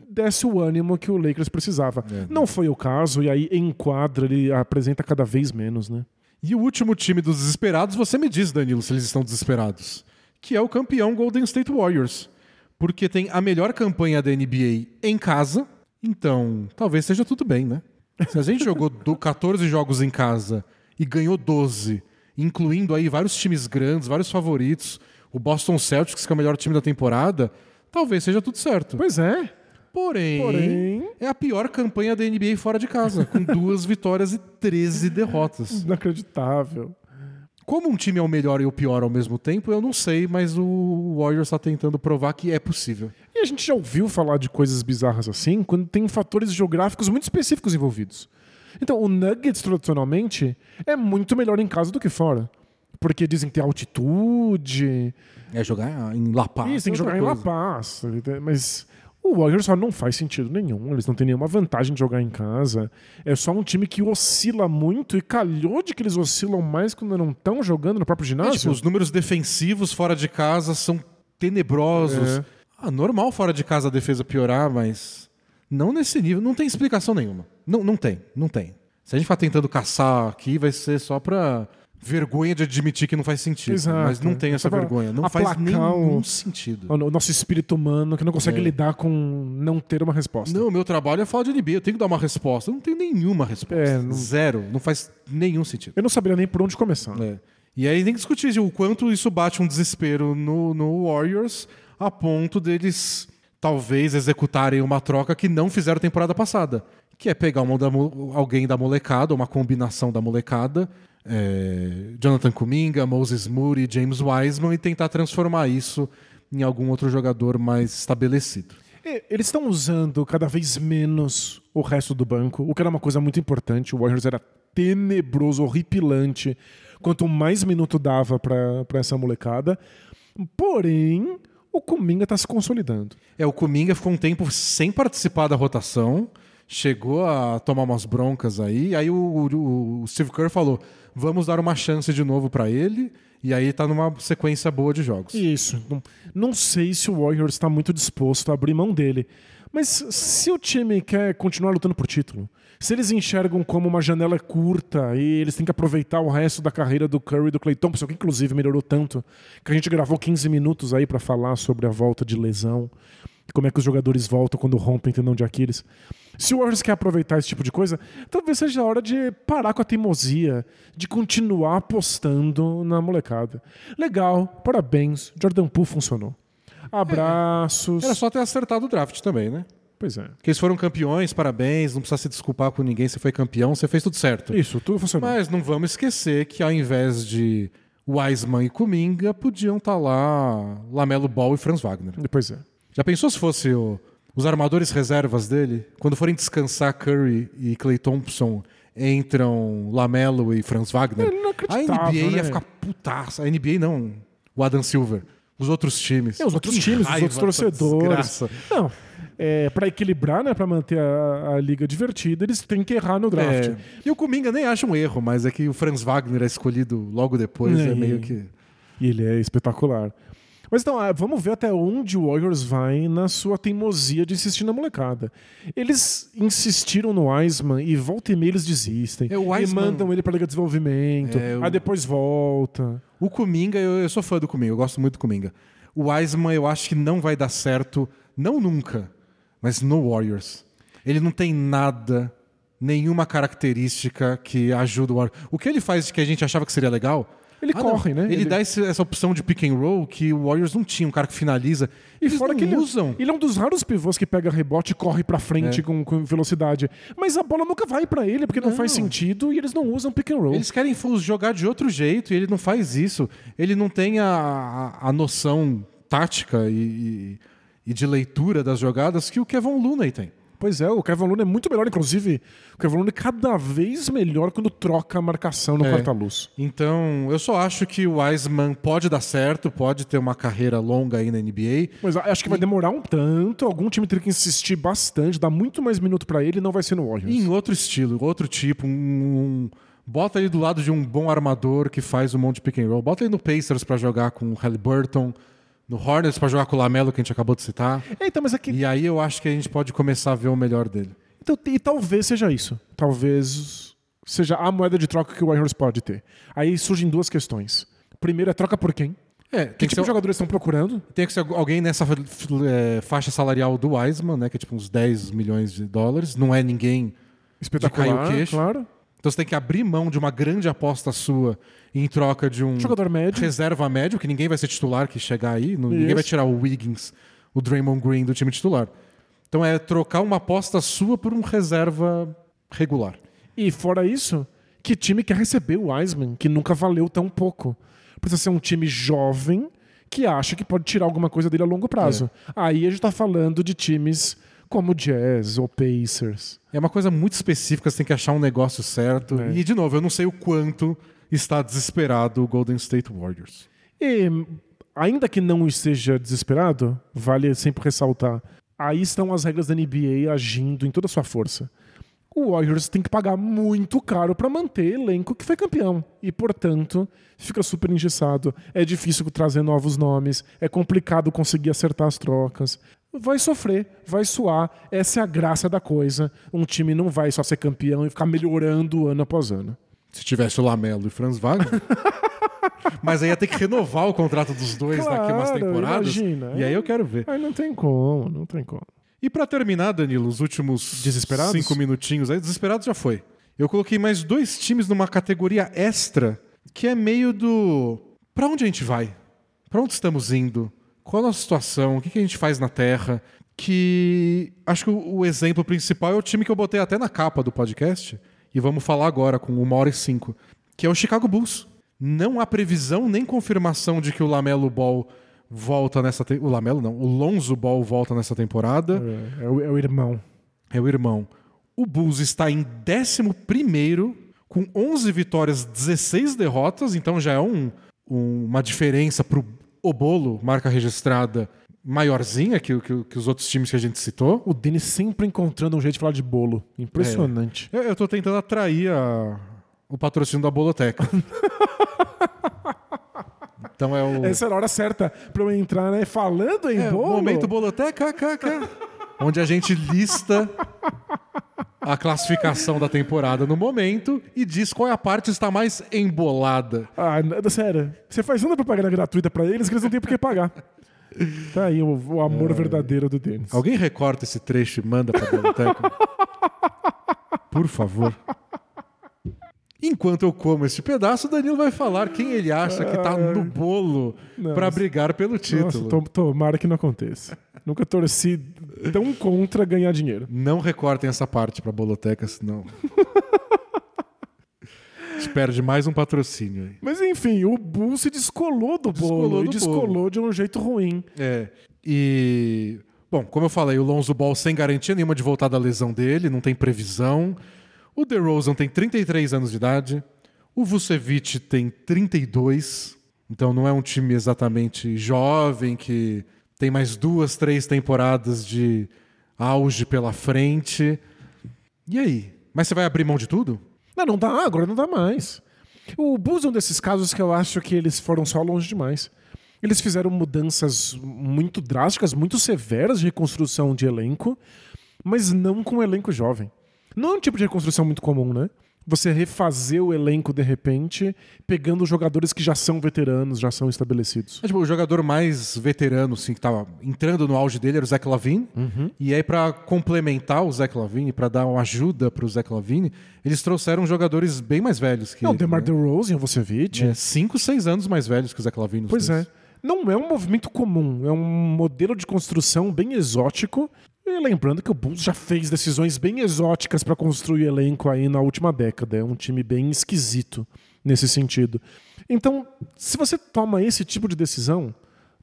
desse o ânimo que o Lakers precisava. É. Não foi o caso, e aí em quadra ele apresenta cada vez menos, né? E o último time dos desesperados, você me diz, Danilo, se eles estão desesperados. Que é o campeão Golden State Warriors. Porque tem a melhor campanha da NBA em casa, então talvez seja tudo bem, né? Se a gente jogou do 14 jogos em casa e ganhou 12, incluindo aí vários times grandes, vários favoritos, o Boston Celtics, que é o melhor time da temporada, talvez seja tudo certo. Pois é. Porém, Porém- é a pior campanha da NBA fora de casa, com duas vitórias e 13 derrotas. Inacreditável. Como um time é o melhor e o pior ao mesmo tempo, eu não sei, mas o Warriors está tentando provar que é possível. E a gente já ouviu falar de coisas bizarras assim quando tem fatores geográficos muito específicos envolvidos. Então, o Nuggets, tradicionalmente, é muito melhor em casa do que fora. Porque dizem que tem altitude. É jogar em La Paz. Isso, tem que jogar em La coisa. Paz. Mas o Warriors só não faz sentido nenhum. Eles não têm nenhuma vantagem de jogar em casa. É só um time que oscila muito e calhou de que eles oscilam mais quando não estão jogando no próprio É, ginásio. tipo, os números defensivos fora de casa são tenebrosos. É. Ah, normal fora de casa a defesa piorar, mas não nesse nível. Não tem explicação nenhuma. Não, não tem, não tem. Se a gente ficar tentando caçar aqui, vai ser só pra vergonha de admitir que não faz sentido. Exato. Mas não tem essa Só vergonha. Não faz aplacar nenhum o- sentido. O nosso espírito humano que não consegue É. lidar com não ter uma resposta. Não, meu trabalho é falar de NBA. Eu tenho que dar uma resposta. Eu não tenho nenhuma resposta. É, não- Zero. Não faz nenhum sentido. Eu não saberia nem por onde começar. É. E aí tem que discutir o quanto isso bate um desespero no, no Warriors a ponto deles talvez executarem uma troca que não fizeram temporada passada. Que é pegar uma da alguém da molecada, uma combinação da molecada, é, Jonathan Kuminga, Moses Moody, James Wiseman, e tentar transformar isso em algum outro jogador mais estabelecido. E Eles estão usando cada vez menos o resto do banco, o que era uma coisa muito importante. O Warriors era tenebroso, horripilante, quanto mais minuto dava pra essa molecada. Porém, o Kuminga tá se consolidando. É, o Kuminga ficou um tempo sem participar da rotação, chegou a tomar umas broncas aí, aí o, o- o Steve Kerr falou: vamos dar uma chance de novo pra ele, e aí tá numa sequência boa de jogos. Isso. Não, sei se o Warriors está muito disposto a abrir mão dele. Mas se o time quer continuar lutando por título, se eles enxergam como uma janela curta e eles têm que aproveitar o resto da carreira do Curry e do Clay Thompson, que inclusive melhorou tanto, que a gente gravou 15 minutos aí para falar sobre a volta de lesão, como é que os jogadores voltam quando rompem tendão de Aquiles. Se o Warriors quer aproveitar esse tipo de coisa, talvez seja a hora de parar com a teimosia, de continuar apostando na molecada. Legal, parabéns, Jordan Poole funcionou. Abraços. Era só ter acertado o draft também, né? Pois é. Porque eles foram campeões, parabéns, não precisa se desculpar com ninguém, você foi campeão, você fez tudo certo. Isso, tudo funcionou. Mas não vamos esquecer que ao invés de Wiseman e Kuminga, podiam estar lá Lamelo Ball e Franz Wagner. Pois é. Já pensou se fosse o- os armadores reservas dele? Quando forem descansar Curry e Clay Thompson, entram Lamelo e Franz Wagner? É a NBA né? ia ficar putaça. A NBA não. O Adam Silver. Os outros times. É, os outros times, os outros torcedores. Não, é, para equilibrar, né, para manter a, a liga divertida, eles têm que errar no draft. É. E o Kuminga nem acha um erro, mas é que o Franz Wagner é escolhido logo depois. É, É, meio que. E ele é espetacular. Mas então, ah, vamos ver até onde o Warriors vai na sua teimosia de insistir na molecada. Eles insistiram no Wiseman e volta e meia eles desistem. É, E mandam ele pra Liga de Desenvolvimento. É, o- Aí depois volta. O Kuminga, eu, eu sou fã do Kuminga, eu gosto muito do Kuminga. O Wiseman eu acho que não vai dar certo, não nunca, mas no Warriors. Ele não tem nada, nenhuma característica que ajuda o Warriors. O que ele faz que a gente achava que seria legal... Ele não. corre, né? Ele, Ele- dá esse- essa opção de pick and roll que o Warriors não tinha, um cara que finaliza. E Eles fora não que ele, usam. ele é um dos raros pivôs que pega rebote e corre pra frente É. com, com velocidade. Mas a bola nunca vai pra ele porque não, Não. faz sentido e eles não usam pick and roll. Eles querem jogar de outro jeito e ele não faz isso. Ele não tem a, a, a noção tática e, e, e de leitura das jogadas que o Kevin Looney tem. Pois é, o Kevin Looney é muito melhor, inclusive. O Kevin Looney é cada vez melhor quando troca a marcação no É. quarta-luz. Então, eu só acho que o Wiseman pode dar certo, pode ter uma carreira longa aí na NBA. Mas acho que vai demorar um tanto. Algum time teria que insistir bastante, dar muito mais minuto pra ele e não vai ser no Warriors. E em outro estilo, outro tipo, um, um- bota ele do lado de um bom armador que faz um monte de pick and roll. Bota ele no Pacers pra jogar com o Halliburton, no Hornets pra jogar com o Lamelo que a gente acabou de citar. É, então, mas aqui. E aí eu acho que a gente pode começar a ver o melhor dele. Então, e talvez seja isso. Talvez seja a moeda de troca que o Warriors pode ter. Aí surgem duas questões. Primeiro é troca por quem? É, que, tipo ser, de jogadores estão procurando? tem que ser alguém nessa é, faixa salarial do Wiseman, né? Que é tipo uns 10 milhões de dólares. Não é ninguém. Espetacular, De cair o queixo. claro. Então você tem que abrir mão de uma grande aposta sua em troca de um Jogador médio. reserva médio, que ninguém vai ser titular que chegar aí. não- Ninguém vai tirar o Wiggins, o Draymond Green do time titular. Então é trocar uma aposta sua por um reserva regular. E fora isso, que time quer receber o Wiseman, que nunca valeu tão pouco? Precisa ser um time jovem que acha que pode tirar alguma coisa dele a longo prazo. Aí a gente tá falando de times como Jazz ou Pacers. É uma coisa muito específica, você tem que achar um negócio certo. É. E, de novo, eu não sei o quanto está desesperado o Golden State Warriors. E ainda que não esteja desesperado, vale sempre ressaltar, aí estão as regras da NBA agindo em toda a sua força. O Warriors tem que pagar muito caro para manter elenco que foi campeão. E, portanto, fica super engessado. É difícil trazer novos nomes. É complicado conseguir acertar as trocas. Vai sofrer, vai suar. Essa é a graça da coisa. Um time não vai só ser campeão e ficar melhorando ano após ano. Se tivesse o Lamelo e o Franz Wagner. Mas aí ia ter que renovar o contrato dos dois daqui umas Claro, temporadas. imagina. E aí eu quero ver. Aí não tem como, não tem como. E pra terminar, Danilo, os últimos Desesperados? cinco minutinhos aí, desesperados já foi. Eu coloquei mais dois times numa categoria extra, que é meio do. Pra onde a gente vai? Pra onde estamos indo? Qual a nossa situação? O que a gente faz na Terra? Que acho que o o exemplo principal é o time que eu botei até na capa do podcast, e vamos falar agora com uma hora e cinco, que é o Chicago Bulls. Não há previsão nem confirmação de que o Lamelo Ball volta nessa. te- O Lamelo não, o Lonzo Ball volta nessa temporada. É, é o, é o irmão. É o irmão. O Bulls está em 11 com 11 vitórias, 16 derrotas, então já é um, um- uma diferença pro o bolo, marca registrada, maiorzinha que, que, que os outros times que a gente citou. O Denis sempre encontrando um jeito de falar de bolo. Impressionante. Eu, eu tô tentando atrair a- o patrocínio da Boloteca. então é o. Essa era a hora certa pra eu entrar, né? Falando em É, o bolo. momento Boloteca, cá, onde a gente lista a classificação da temporada no momento e diz qual é a parte que está mais embolada. Ah, nada, sério. Você faz tanta propaganda gratuita pra eles que eles não têm por que pagar. Tá aí o, o amor verdadeiro do Denis. Alguém recorta esse trecho e manda para a Boloteca? Por favor. Enquanto eu como esse pedaço, o Danilo vai falar quem ele acha que tá no bolo para brigar pelo título. Nossa, tom- tomara que não aconteça. Nunca torci tão contra ganhar dinheiro. Não recortem essa parte para a Boloteca, senão. A gente perde mais um patrocínio aí. Mas enfim, o Bull se descolou do Descolou bolo. do e descolou de um jeito ruim. É. E. Bom, como eu falei, o Lonzo Ball sem garantia nenhuma de voltar da lesão dele, não tem previsão. O DeRozan tem 33 anos de idade. O Vucevic tem 32. Então não é um time exatamente jovem que tem mais duas, três temporadas de auge pela frente. E aí? Mas você vai abrir mão de tudo? Não, não dá, agora não dá mais. O Bulls é um desses casos que eu acho que eles foram só longe demais. Eles fizeram mudanças muito drásticas, muito severas de reconstrução de elenco, mas não com um elenco jovem. Não é um tipo de reconstrução muito comum, né? Você refazer o elenco de repente, pegando jogadores que já são veteranos, já são estabelecidos. É, tipo, o jogador mais veterano, assim, que tava entrando no auge dele era o Zach Lavine. E aí, pra complementar o Zach Lavine, pra dar uma ajuda pro Zach Lavine, eles trouxeram jogadores bem mais velhos que Não, ele. DeMar né? DeRozan, o Vucevic. É, cinco, seis anos mais velhos que o Zach Lavine. Pois é. Não é um movimento comum, é um modelo de construção bem exótico. E lembrando que o Bulls já fez decisões bem exóticas para construir elenco aí na última década. É um time bem esquisito nesse sentido. Então, se você toma esse tipo de decisão,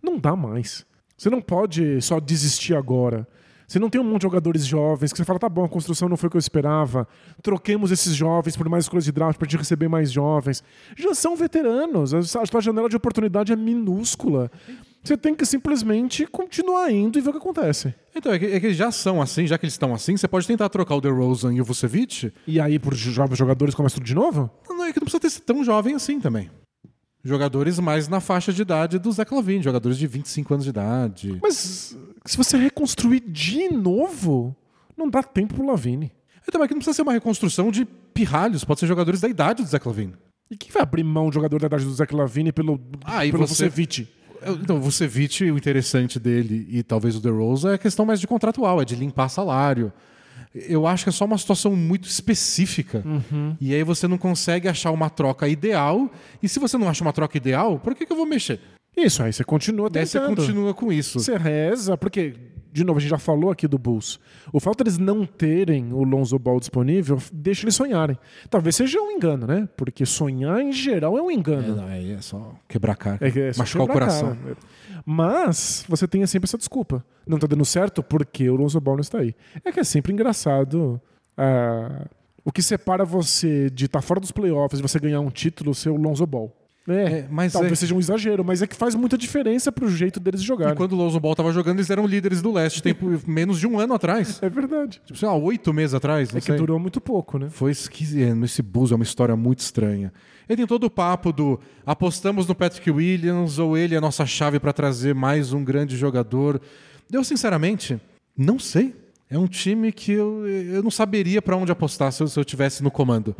não dá mais. Você não pode só desistir agora. Você não tem um monte de jogadores jovens que você fala, tá bom, a construção não foi o que eu esperava. Troquemos esses jovens por mais escolhas de draft pra gente receber mais jovens. Já são veteranos. A a sua janela de oportunidade é minúscula. Você tem que simplesmente continuar indo e ver o que acontece. Então, é que, é que eles já são assim, já que eles estão assim, você pode tentar trocar o DeRozan e o Vucevic. E aí, por jovens jogadores, começa tudo de novo? Não, é que não precisa ter tão jovem assim também. Jogadores mais na faixa de idade do Zach Lavine, jogadores de 25 anos de idade. Mas se você reconstruir de novo, não dá tempo pro Lavine. Então, é que não precisa ser uma reconstrução de pirralhos, pode ser jogadores da idade do Zach Lavine. E quem vai abrir mão de jogador da idade do Zach Lavine pelo, Ah, pelo você- Vucevic? Então, o Vucevic, o interessante dele e talvez o DeRozan é a questão mais de contratual, é de limpar salário. Eu acho que é só uma situação muito específica. E aí você não consegue achar uma troca ideal. E se você não acha uma troca ideal, por que, que eu vou mexer? Isso, aí você continua Daí você tentando. continua com isso. Você reza, porque, de novo, a gente já falou aqui do Bulls. O fato deles não terem o Lonzo Ball disponível deixa eles sonharem. Talvez seja um engano, né? Porque sonhar, em geral, é um É, engano. não, aí é só quebrar a cara. É é machucar o coração. cara. Mas você tem sempre essa desculpa. Não tá dando certo porque o Lonzo Ball não está aí. É que é sempre engraçado. ah, o que separa você de estar fora dos playoffs e você ganhar um título ser o Lonzo Ball. É, É, mas talvez é- seja um exagero, mas é que faz muita diferença pro jeito deles E jogarem. quando o Lonzo Ball tava jogando, eles eram líderes do leste, tempo menos de um ano atrás. É verdade. Tipo, sei lá, oito meses atrás, não É que sei. durou muito pouco, né? Foi esquisito. Esse Bulls é uma história muito estranha. Ele tem todo o papo do apostamos no Patrick Williams ou ele é a nossa chave para trazer mais um grande jogador. Eu, sinceramente, não sei. É um time que eu, eu não saberia para onde apostar se eu, se eu tivesse no comando.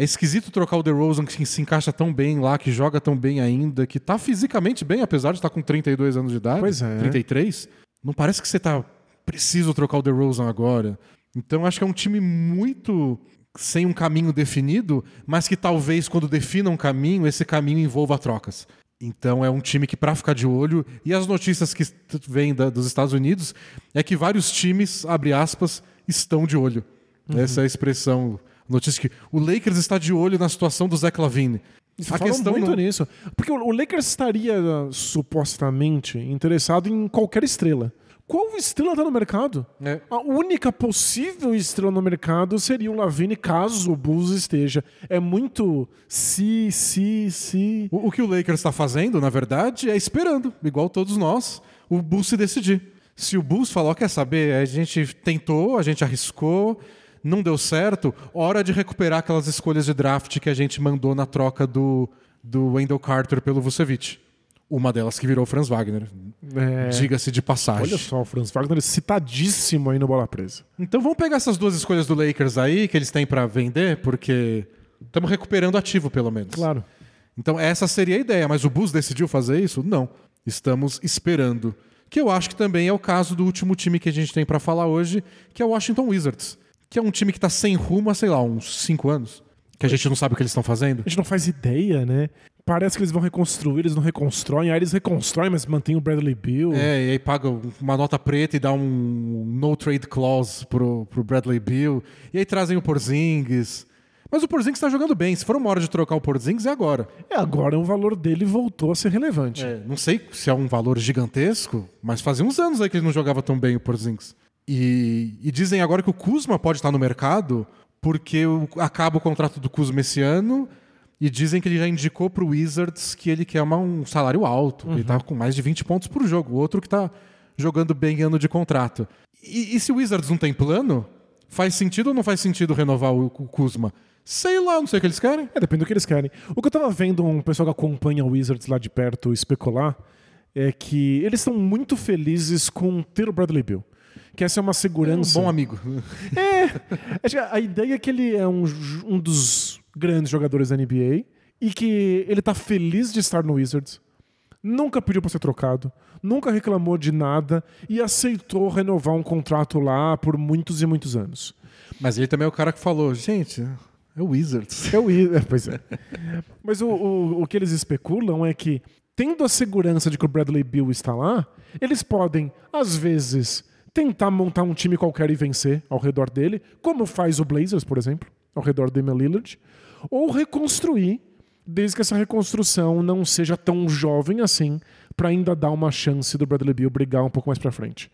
É esquisito trocar o DeRozan, que se encaixa tão bem lá, que joga tão bem ainda, que tá fisicamente bem, apesar de estar com 32 anos de idade. Pois é. 33. Não parece que você tá preciso trocar o DeRozan agora. Então acho que é um time muito sem um caminho definido, mas que talvez quando defina um caminho, esse caminho envolva trocas. Então é um time que para ficar de olho e as notícias que vêm da- dos Estados Unidos é que vários times, abre aspas, estão de olho. Essa é a expressão, notícia que o Lakers está de olho na situação do Zach Lavine. A Falam questão muito não- nisso. Porque o Lakers estaria supostamente interessado em qualquer estrela. Qual estrela tá no mercado? É. A única possível estrela no mercado seria o Lavine, caso o Bulls esteja. É muito se, se, se. O, o que o Lakers está fazendo, na verdade, é esperando, igual todos nós, o Bulls se decidir. Se o Bulls falou, quer saber, a gente tentou, a gente arriscou, não deu certo, hora de recuperar aquelas escolhas de draft que a gente mandou na troca do, do Wendell Carter pelo Vucevic. Uma delas que virou o Franz Wagner. É, Diga-se de passagem. olha só, o Franz Wagner citadíssimo aí no Bola Presa. Então vamos pegar essas duas escolhas do Lakers aí, que eles têm para vender, porque estamos recuperando ativo, pelo menos. Claro. Então essa seria a ideia, mas o Bulls decidiu fazer isso? Não. Estamos esperando. Que eu acho que também é o caso do último time que a gente tem para falar hoje, que é o Washington Wizards. Que é um time que está sem rumo há, sei lá, uns cinco anos. Que a gente não sabe o que eles estão fazendo. A gente não faz ideia, né? Parece que eles vão reconstruir, eles não reconstroem. Aí eles reconstroem, mas mantêm o Bradley Bill. É, e aí paga uma nota preta e dá um no trade clause pro, pro Bradley Bill. E aí trazem o Porzingis. Mas o Porzingis está jogando bem. Se for uma hora de trocar o Porzingis, é agora. É, agora o valor dele voltou a ser relevante. É, não sei se é um valor gigantesco, mas fazia uns anos aí que ele não jogava tão bem o Porzingis. E, e dizem agora que o Kuzma pode estar no mercado porque o- acaba o contrato do Kuzma esse ano e dizem que ele já indicou pro Wizards que ele quer uma- um salário alto, que ele tá com mais de 20 pontos por jogo. O outro que tá jogando bem ano de contrato. E, e se o Wizards não tem plano, faz sentido ou não faz sentido renovar o, o Kuzma? Sei lá, não sei o que eles querem. É, depende do que eles querem. O que eu tava vendo um pessoal que acompanha o Wizards lá de perto especular é que eles estão muito felizes com ter o Bradley Bill. Que essa é uma segurança. Um bom amigo. É. Que a ideia é que ele é um, um dos grandes jogadores da NBA e que ele tá feliz de estar no Wizards. Nunca pediu para ser trocado, nunca reclamou de nada e aceitou renovar um contrato lá por muitos e muitos anos. Mas ele também é o cara que falou, gente, é o Wizards. É o Wizards, pois é. Mas o, o, o que eles especulam é que, tendo a segurança de que o Bradley Bill está lá, eles podem, às vezes, tentar montar um time qualquer e vencer ao redor dele, como faz o Blazers, por exemplo, ao redor do Damian Lillard, ou reconstruir, desde que essa reconstrução não seja tão jovem assim, para ainda dar uma chance do Bradley Bill brigar um pouco mais para frente.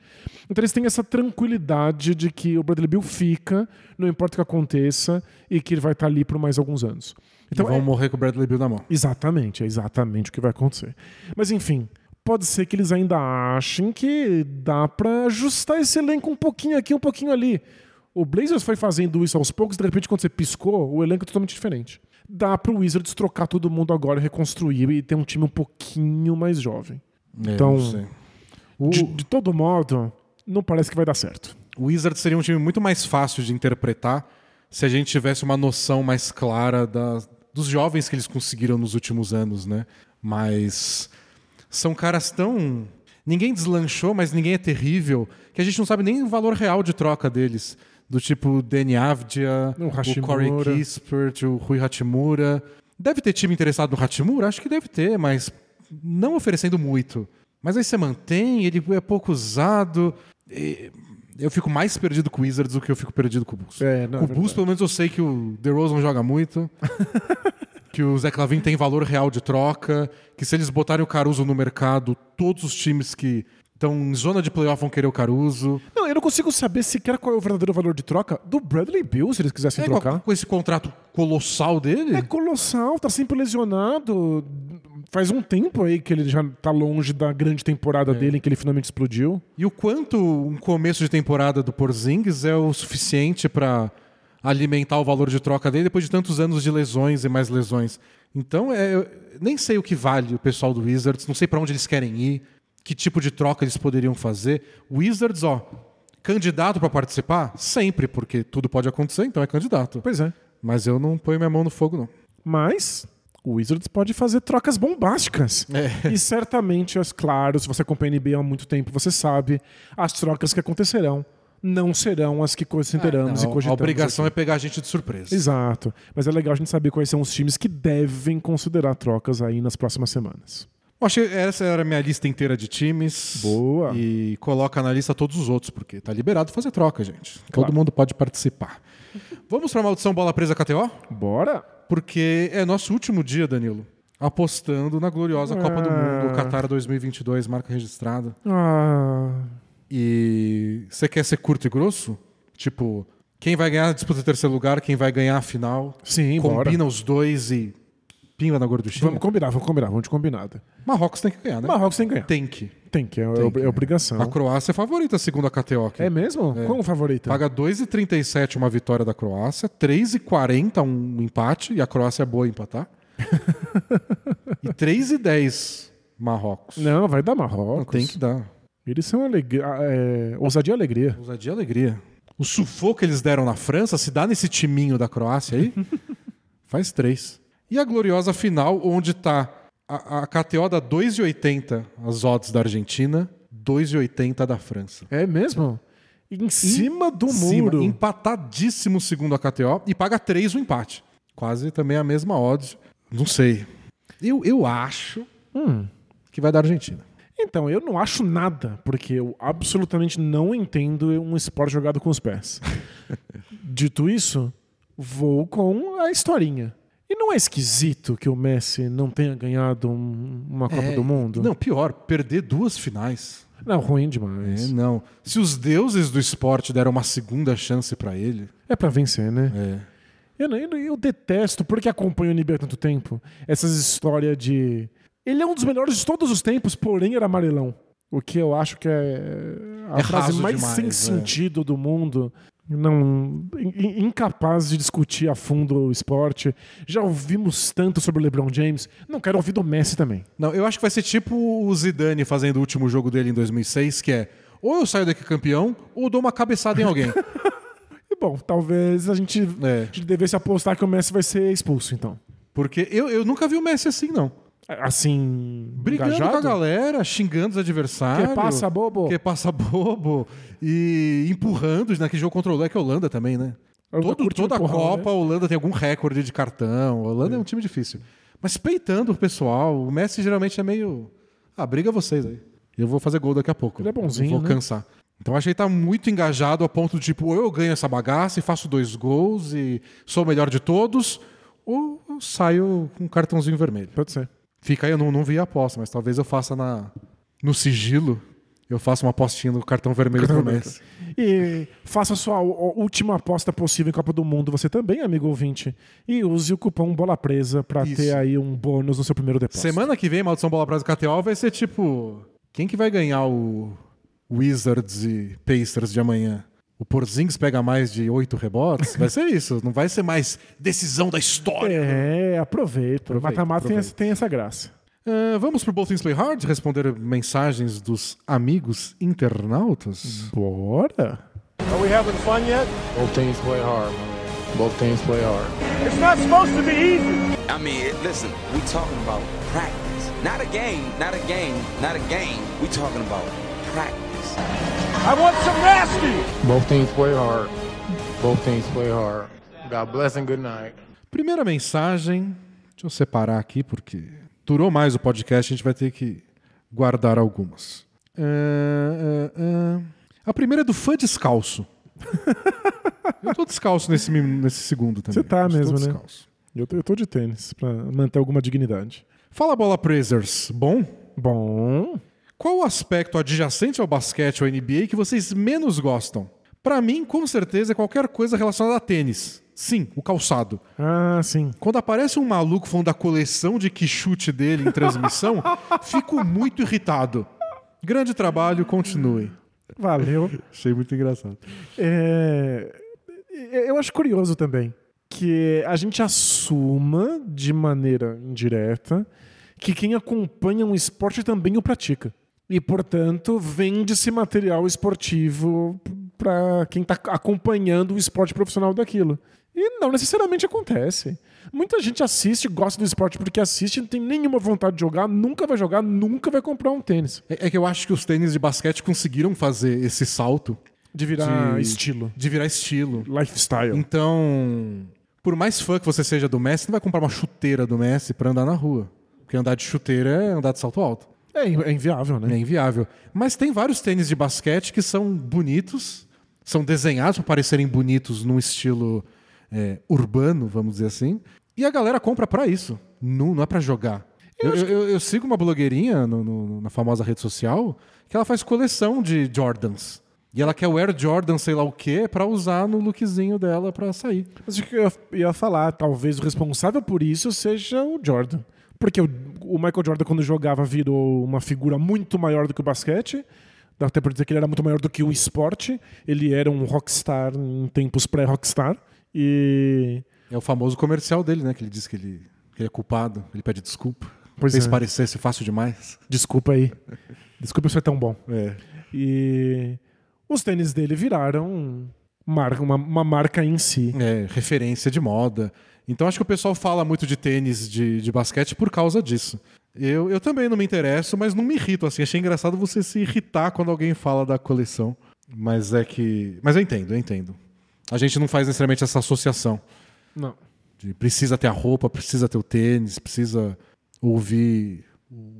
Então eles têm essa tranquilidade de que o Bradley Bill fica, não importa o que aconteça, e que ele vai estar ali por mais alguns anos. Então vão é... morrer com o Bradley Bill na mão. Exatamente, é exatamente o que vai acontecer. Mas enfim, pode ser que eles ainda achem que dá para ajustar esse elenco um pouquinho aqui, um pouquinho ali. O Blazers foi fazendo isso aos poucos, de repente, quando você piscou, o elenco é totalmente diferente dá pro Wizards trocar todo mundo agora, reconstruir e ter um time um pouquinho mais jovem. É, então, o... de, de, todo modo, não parece que vai dar certo. O Wizards seria um time muito mais fácil de interpretar se a gente tivesse uma noção mais clara da, dos jovens que eles conseguiram nos últimos anos, né? Mas são caras tão. Ninguém deslanchou, mas ninguém é terrível, que a gente não sabe nem o valor real de troca deles do tipo Danny Avdia, o, o Corey Kispert, o Rui Hachimura. Deve ter time interessado no Hachimura? Acho que deve ter, mas não oferecendo muito. Mas aí você mantém, ele é pouco usado. Eu fico mais perdido com o Wizards do que eu fico perdido com o Bulls. É, não, com o é Bulls, pelo menos eu sei que o DeRozan joga muito. que o Zé Clavin tem valor real de troca, que se eles botarem o Caruso no mercado, todos os times que então, em zona de playoff vão querer o Caruso. Não, eu não consigo saber sequer qual é o verdadeiro valor de troca do Bradley Bill, se eles quisessem é, trocar. Com esse contrato colossal dele? É colossal, tá sempre lesionado. Faz um tempo aí que ele já tá longe da grande temporada é. dele, em que ele finalmente explodiu. E o quanto um começo de temporada do Porzingis é o suficiente para alimentar o valor de troca dele depois de tantos anos de lesões e mais lesões. Então, é, nem sei o que vale o pessoal do Wizards, não sei para onde eles querem ir que tipo de troca eles poderiam fazer. Wizards, ó, candidato para participar? Sempre, porque tudo pode acontecer, então é candidato. Pois é. Mas eu não ponho minha mão no fogo, não. Mas o Wizards pode fazer trocas bombásticas. É. E certamente, é claro, se você acompanha a NBA há muito tempo, você sabe as trocas que acontecerão não serão as que consideramos é, e cogitamos. A obrigação aqui. é pegar a gente de surpresa. Exato. Mas é legal a gente saber quais são os times que devem considerar trocas aí nas próximas semanas. Acho que essa era a minha lista inteira de times. Boa. E coloca na lista todos os outros, porque tá liberado fazer troca, gente. Claro. Todo mundo pode participar. Vamos para a maldição bola presa KTO? Bora! Porque é nosso último dia, Danilo. Apostando na gloriosa ah. Copa do Mundo, Qatar 2022, marca registrada. Ah. E você quer ser curto e grosso? Tipo, quem vai ganhar a disputa terceiro lugar, quem vai ganhar a final? Sim, Combina bora. os dois e pinga na gorduchinha? Vamos combinar, vamos combinar, vamos de combinado. Marrocos tem que ganhar, né? Marrocos tem que ganhar. Tem que. Tem que, é, tem que. é obrigação. A Croácia é favorita, segundo a KTO. Aqui. É mesmo? É. Como favorita? Paga 2,37 uma vitória da Croácia, 3,40 um empate, e a Croácia é boa em empatar. e 3,10 Marrocos. Não, vai dar Marrocos. Não, tem que dar. Eles são alegria, é, ousadia e alegria. Ousadia e alegria. O sufoco que eles deram na França, se dá nesse timinho da Croácia aí, faz três. E a gloriosa final, onde está a, a KTO dá 2,80 as odds da Argentina, 2,80 da França. É mesmo? Em cima do cima, muro. Empatadíssimo segundo a KTO e paga 3 o empate. Quase também a mesma odds. Não sei. Eu, eu acho hum. que vai dar Argentina. Então, eu não acho nada, porque eu absolutamente não entendo um esporte jogado com os pés. Dito isso, vou com a historinha. E não é esquisito que o Messi não tenha ganhado um, uma Copa é, do Mundo? Não, pior, perder duas finais. Não, ruim demais. É, não. Se os deuses do esporte deram uma segunda chance para ele. É para vencer, né? É. Eu, eu, eu, detesto, porque acompanho o NBA há tanto tempo, essas histórias de. Ele é um dos melhores de todos os tempos, porém era amarelão. O que eu acho que é a é frase mais demais, sem é. sentido do mundo. Não, in- incapaz de discutir a fundo o esporte. Já ouvimos tanto sobre o LeBron James. Não quero ouvir do Messi também. Não, eu acho que vai ser tipo o Zidane fazendo o último jogo dele em 2006, que é ou eu saio daqui campeão ou dou uma cabeçada em alguém. E bom, talvez a gente, É. a gente devesse apostar que o Messi vai ser expulso, então. Porque eu, eu nunca vi o Messi assim, não. Assim. Brigando engajado? com a galera, xingando os adversários. Que passa, bobo. Que passa bobo. E empurrando naquele jogo contra o é a Holanda também, né? Todo, toda a Copa, né? a Holanda tem algum recorde de cartão. A Holanda é. um time difícil. Mas peitando o pessoal, o Messi geralmente é meio. Ah, briga vocês aí. Eu vou fazer gol daqui a pouco. Ele é bonzinho, Eu vou né? cansar. Então acho que ele tá muito engajado a ponto de, tipo, ou eu ganho essa bagaça e faço dois gols e sou o melhor de todos, ou eu saio com um cartãozinho vermelho. Pode ser. Fica aí, eu não, não vi a aposta, mas talvez eu faça na, no sigilo. Eu faça uma apostinha no cartão vermelho pro Messi. E faça a sua última aposta possível em Copa do Mundo, você também, amigo ouvinte. E use o cupom Bola Presa pra Isso. ter aí um bônus no seu primeiro depósito. Semana que vem, Maldição Bola Prasa KTO vai ser tipo. Quem que vai ganhar o Wizards e Pacers de amanhã? O Porzingis pega mais de oito rebotes? Vai ser isso. Não vai ser mais decisão da história. É, aproveita. Aproveita, Mata-mata tem, tem essa graça. Ah, vamos pro Both Things Play Hard responder mensagens dos amigos internautas? Bora! Are we having fun yet? Both teams play hard, man. Both teams play hard. It's not supposed to be easy. I mean, listen, we talking about practice. Not a game, not a game, not a game. We talking about practice. I want some nasty. Both teams play hard. Both teams play hard. God bless and good night. Primeira mensagem, deixa eu separar aqui porque durou mais o podcast, a gente vai ter que guardar algumas. Ah, ah, ah. A primeira é do fã descalço. eu tô descalço nesse, nesse segundo também. Você tá Eu mesmo, né? Eu tô, eu tô de tênis pra manter alguma dignidade. Fala bola Praisers, bom? Bom. Qual o aspecto adjacente ao basquete ou NBA que vocês menos gostam? Pra mim, com certeza, é qualquer coisa relacionada a tênis. Sim, o calçado. Ah, sim. Quando aparece um maluco falando da coleção de que chute dele em transmissão, fico muito irritado. Grande trabalho, continue. Valeu. Achei muito engraçado. É, eu acho curioso também que a gente assuma de maneira indireta que quem acompanha um esporte também o pratica. E, portanto, vende-se material esportivo para quem está acompanhando o esporte profissional daquilo. E não necessariamente acontece. Muita gente assiste, gosta do esporte porque assiste, não tem nenhuma vontade de jogar, nunca vai jogar, nunca vai comprar um tênis. É, é que eu acho que os tênis de basquete conseguiram fazer esse salto De virar De- estilo. de virar estilo. Lifestyle. Então, por mais fã que você seja do Messi, não vai comprar uma chuteira do Messi pra andar na rua. Porque andar de chuteira é andar de salto alto. É, é inviável, né? É inviável. Mas tem vários tênis de basquete que são bonitos, são desenhados para parecerem bonitos num estilo é, urbano, vamos dizer assim. E a galera compra pra isso. Não, não é pra jogar. Eu, eu- eu- eu sigo uma blogueirinha no- no- na famosa rede social que ela faz coleção de Jordans. E ela quer o Air Jordan, sei lá o quê, pra usar no lookzinho dela pra sair. Mas o que eu ia- ia falar, talvez o responsável por isso seja o Jordan. Porque o, o Michael Jordan, quando jogava, virou uma figura muito maior do que o basquete. Dá até pra dizer que ele era muito maior do que o esporte. Ele era um rockstar em tempos pré-rockstar. E. É o famoso comercial dele, né? Que ele diz que ele, que ele é culpado, ele pede desculpa. Pois Fez é. parecesse fácil demais. Desculpa aí. Desculpa eu ser tão bom. É. E. Os tênis dele viraram marca, uma, uma marca em si. É, referência de moda. Então acho que o pessoal fala muito de tênis de, de basquete por causa disso. Eu, eu também não me interesso, mas não me irrito assim. Achei engraçado você se irritar quando alguém fala da coleção. Mas é que. Mas eu entendo, eu entendo. A gente não faz necessariamente essa associação. Não. De precisa ter a roupa, precisa ter o tênis, precisa ouvir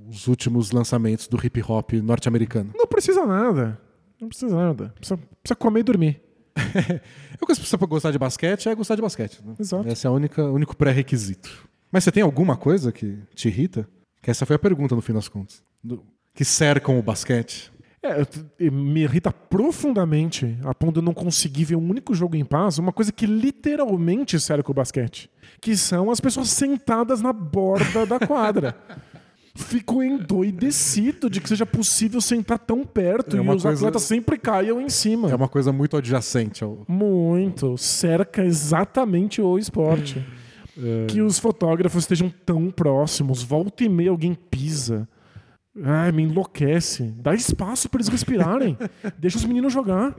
os últimos lançamentos do hip hop norte-americano. Não precisa nada. Não precisa nada. Precisa, precisa comer e dormir. Eu pessoa pra gostar de basquete é gostar de basquete. né? Exato. Esse é o único pré-requisito. Mas você tem alguma coisa que te irrita? Que essa foi a pergunta no fim das contas. Do- que cercam o basquete. É, me irrita profundamente a ponto de eu não conseguir ver um único jogo em paz, uma coisa que literalmente cerca o basquete. Que são as pessoas sentadas na borda da quadra. fico endoidecido de que seja possível sentar tão perto É e os coisa- atletas sempre caiam em cima. É uma coisa muito adjacente ao. Muito. Cerca exatamente o esporte. É. Que os fotógrafos estejam tão próximos. Volta e meia alguém pisa. Ai, me enlouquece. Dá espaço para eles respirarem. Deixa os meninos jogar.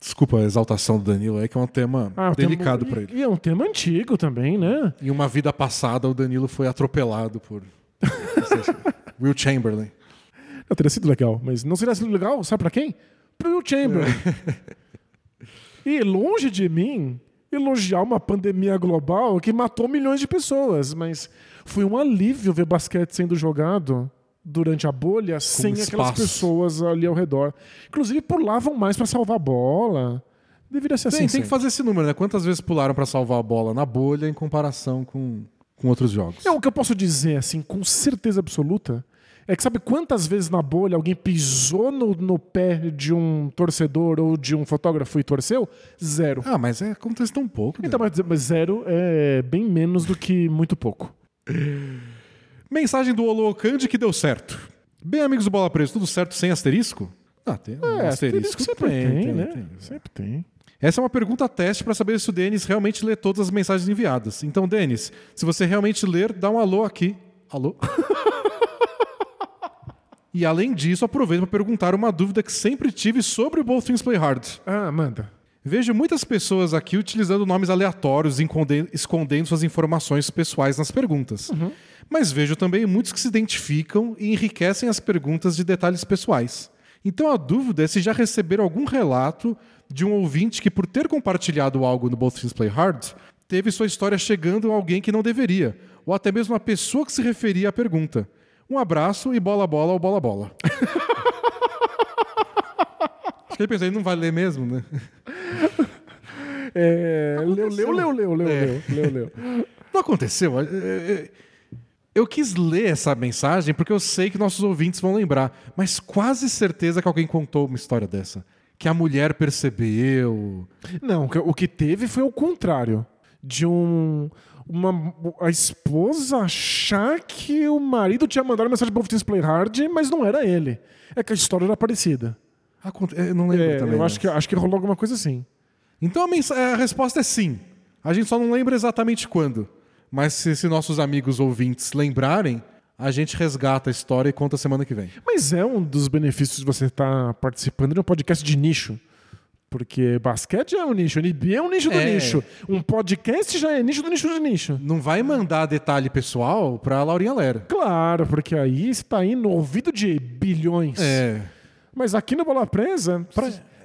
Desculpa a exaltação do Danilo, é que é um tema Ah, tema- delicado pra ele. E é um tema antigo também, né? Em uma vida passada, o Danilo foi atropelado por Will Chamberlain. Não, teria sido legal, mas não seria sido legal, sabe pra quem? Pro Will Chamberlain. e longe de mim elogiar uma pandemia global que matou milhões de pessoas, mas foi um alívio ver basquete sendo jogado durante a bolha sem aquelas espaço. pessoas ali ao redor. Inclusive pulavam mais pra salvar a bola. Deveria ser assim. Tem, tem que fazer esse número, né? Quantas vezes pularam pra salvar a bola na bolha em comparação com, com outros jogos? É o que eu posso dizer, assim, com certeza absoluta, é que sabe quantas vezes na bolha alguém pisou no, no pé de um torcedor ou de um fotógrafo e torceu? Zero. Ah, mas é, acontece tão pouco. Então, mas, mas zero é bem menos do que muito pouco. Mensagem do Olocande que deu certo. Bem, amigos do Bola Presa, tudo certo sem asterisco? Ah, tem um É, asterisco. sempre tem, né? tem. Sempre tem. Essa é uma pergunta teste para saber se o Denis realmente lê todas as mensagens enviadas. Então, Denis, se você realmente ler, dá um alô aqui. Alô? e além disso, aproveito para perguntar uma dúvida que sempre tive sobre o Both Things Play Hard. Ah, manda. Vejo muitas pessoas aqui utilizando nomes aleatórios, esconde- escondendo suas informações pessoais nas perguntas. Mas vejo também muitos que se identificam e enriquecem as perguntas de detalhes pessoais. Então a dúvida é se já receberam algum relato de um ouvinte que, por ter compartilhado algo no Both Things Play Hard, teve sua história chegando a alguém que não deveria, ou até mesmo a pessoa que se referia à pergunta. Um abraço e bola bola ou bola bola. Acho que ele pensou, ele não vai ler mesmo, né? É, leu, leu, leu, leu, leu, É. leu, leu, leu. Não aconteceu. É, é, Eu quis ler essa mensagem porque eu sei que nossos ouvintes vão lembrar, mas quase certeza que alguém contou uma história dessa. Que a mulher percebeu. Não, o que teve foi o contrário. De um. Uma, a esposa achar que o marido tinha mandado mensagem pro Things Play Hard, mas não era ele. É que a história era parecida. Aconte- Eu não lembro É, também. eu acho mas- que, acho que rolou alguma coisa assim. Então a, a resposta é sim. A gente só não lembra exatamente quando. Mas se, se nossos amigos ouvintes lembrarem, a gente resgata a história e conta semana que vem. Mas é um dos benefícios de você estar participando de um podcast de nicho. Porque basquete é um nicho, NBA é um nicho do É. nicho. Um podcast já é nicho do nicho do nicho. Não vai mandar detalhe pessoal pra Laurinha Lera. Claro, porque aí está indo no ouvido de bilhões. É. Mas aqui no Bola Presa,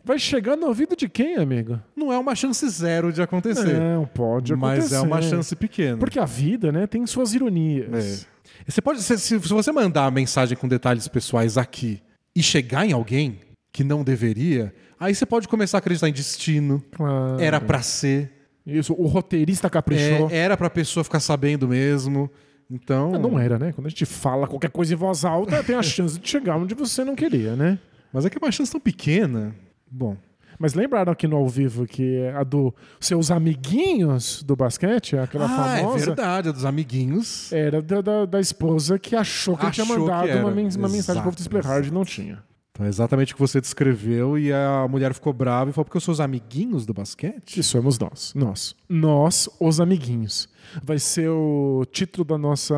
vai chegar no ouvido de quem, amigo? Não é uma chance zero de acontecer. Não, pode mas acontecer. é uma chance pequena. Porque a vida, né, tem suas ironias. É. Você pode, se, se- se você mandar a mensagem com detalhes pessoais aqui e chegar em alguém que não deveria, aí você pode começar a acreditar em destino. Claro. Era pra ser. Isso, o roteirista caprichou. É, era pra pessoa ficar sabendo mesmo. Então. Não era, né? Quando a gente fala qualquer coisa em voz alta, tem a chance de chegar onde você não queria, né? Mas é que é uma chance tão pequena. Bom. Mas lembraram aqui no ao vivo que a do seus amiguinhos do basquete, aquela ah, é famosa, verdade, é dos amiguinhos. era da, da, da esposa que achou que tinha Achou que mandado uma, mensagem pro Exato, Display Hard e não tinha. Então é exatamente o que você descreveu e a mulher ficou brava e falou: porque eu sou os amiguinhos do basquete? Que somos nós. Nós. Nós, os amiguinhos. Vai ser o título da nossa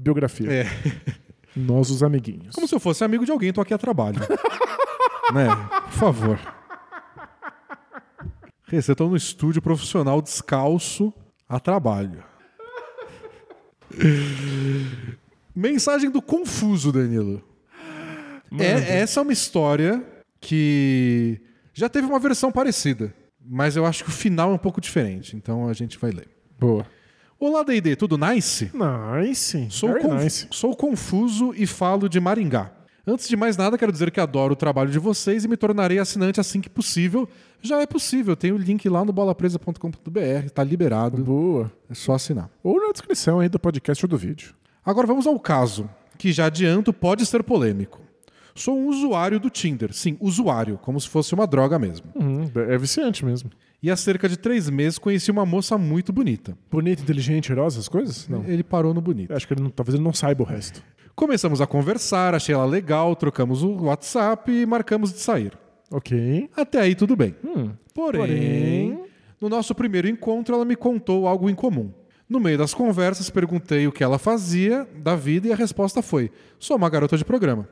biografia. É. Nós, os amiguinhos. Como se eu fosse amigo de alguém, tô aqui a trabalho. né? Por favor. Você tá no estúdio profissional descalço a trabalho. Mensagem do confuso, Danilo. É, essa é uma história que já teve uma versão parecida, mas eu acho que o final é um pouco diferente, então a gente vai ler. Boa. Olá, D&D, tudo nice? Nice. Sou, conf- nice. sou confuso e falo de Maringá. Antes de mais nada, quero dizer que adoro o trabalho de vocês e me tornarei assinante assim que possível. Já é possível, tem o link lá no bolapresa.com.br, tá liberado, Boa. é só assinar. Ou na descrição aí do podcast ou do vídeo. Agora vamos ao caso, que já adianto pode ser polêmico. Sou um usuário do Tinder. Sim, usuário, como se fosse uma droga mesmo. Hum, é viciante mesmo. E há cerca de três meses conheci uma moça muito bonita. Bonita, inteligente, cheirosa, as coisas? Não. Ele parou no bonito. Acho que ele não- talvez ele não saiba o resto. Começamos a conversar, achei ela legal, trocamos o WhatsApp e marcamos de sair. Ok. Até aí tudo bem. Hum. Porém, Porém- no nosso primeiro encontro, ela me contou algo em comum. No meio das conversas, perguntei o que ela fazia da vida e a resposta foi: sou uma garota de programa.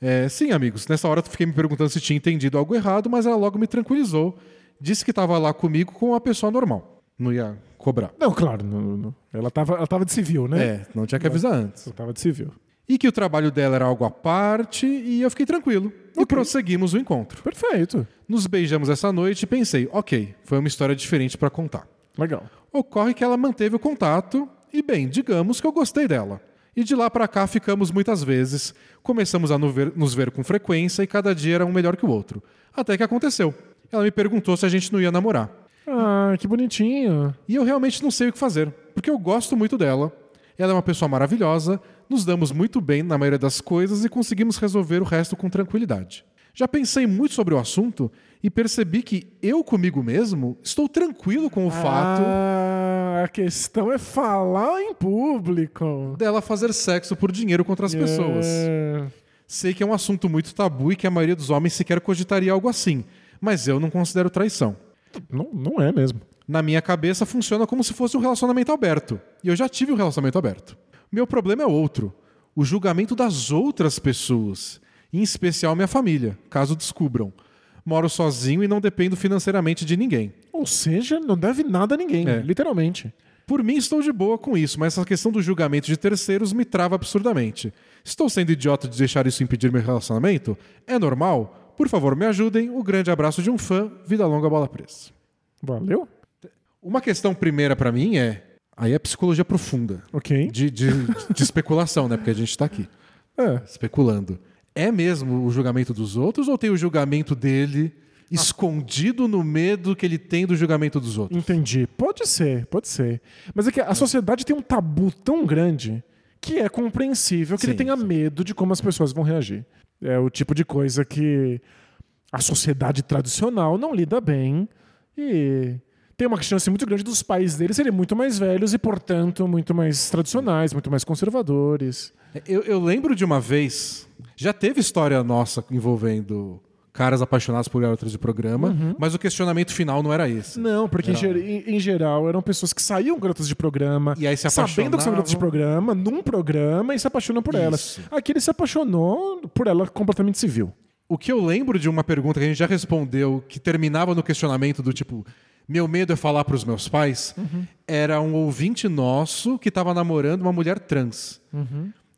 É, sim, amigos, nessa hora eu fiquei me perguntando se tinha entendido algo errado, mas ela logo me tranquilizou. Disse que estava lá comigo com uma pessoa normal. Não ia cobrar. Não, claro. não- não- Ela, tava, ela tava de civil, né? É, não tinha que avisar antes. Ela tava de civil. E que o trabalho dela era algo à parte e eu fiquei tranquilo. E prosseguimos o encontro. Perfeito. Nos beijamos essa noite e pensei, ok, foi uma história diferente para contar. Legal. Ocorre que ela manteve o contato e, bem, digamos que eu gostei dela. E de lá para cá ficamos muitas vezes, começamos a nos ver com frequência e cada dia era um melhor que o outro. Até que aconteceu. Ela me perguntou se a gente não ia namorar. Ah, que bonitinho. E eu realmente não sei o que fazer, porque eu gosto muito dela. Ela é uma pessoa maravilhosa, nos damos muito bem na maioria das coisas e conseguimos resolver o resto com tranquilidade. Já pensei muito sobre o assunto e percebi que eu comigo mesmo estou tranquilo com o fato Ah, a questão é falar em público. dela fazer sexo por dinheiro contra as pessoas. É. Sei que é um assunto muito tabu e que a maioria dos homens sequer cogitaria algo assim, mas eu não considero traição. Não, não é mesmo. Na minha cabeça funciona como se fosse um relacionamento aberto. E eu já tive um relacionamento aberto. Meu problema é outro: o julgamento das outras pessoas, em especial minha família, caso descubram. Moro sozinho e não dependo financeiramente de ninguém. Ou seja, não deve nada a ninguém, É. literalmente. Por mim, estou de boa com isso, mas essa questão do julgamento de terceiros me trava absurdamente. Estou sendo idiota de deixar isso impedir meu relacionamento? É normal? Por favor, me ajudem. O grande abraço de um fã. Vida longa, bola presa. Valeu? Uma questão primeira pra mim é. Aí é psicologia profunda. Ok. De, de, de especulação, né? Porque a gente tá aqui É. especulando. É mesmo o julgamento dos outros ou tem o julgamento dele escondido no medo que ele tem do julgamento dos outros? Entendi. Pode ser, pode ser. Mas é que a sociedade tem um tabu tão grande que é compreensível que Sim, ele tenha medo de como as pessoas vão reagir. É o tipo de coisa que a sociedade tradicional não lida bem e tem uma chance muito grande dos pais dele serem muito mais velhos e, portanto, muito mais tradicionais, muito mais conservadores. Eu, eu lembro de uma vez, já teve história nossa envolvendo caras apaixonados por garotas de programa, mas o questionamento final não era esse. Não, porque em, ger- em- em geral eram pessoas que saíam garotas de programa, E aí se sabendo que são garotas de programa, num programa e se apaixonam por elas. Aqui ele se apaixonou por ela completamente civil. O que eu lembro de uma pergunta que a gente já respondeu, que terminava no questionamento do tipo, meu medo é falar para os meus pais, era um ouvinte nosso que estava namorando uma mulher trans.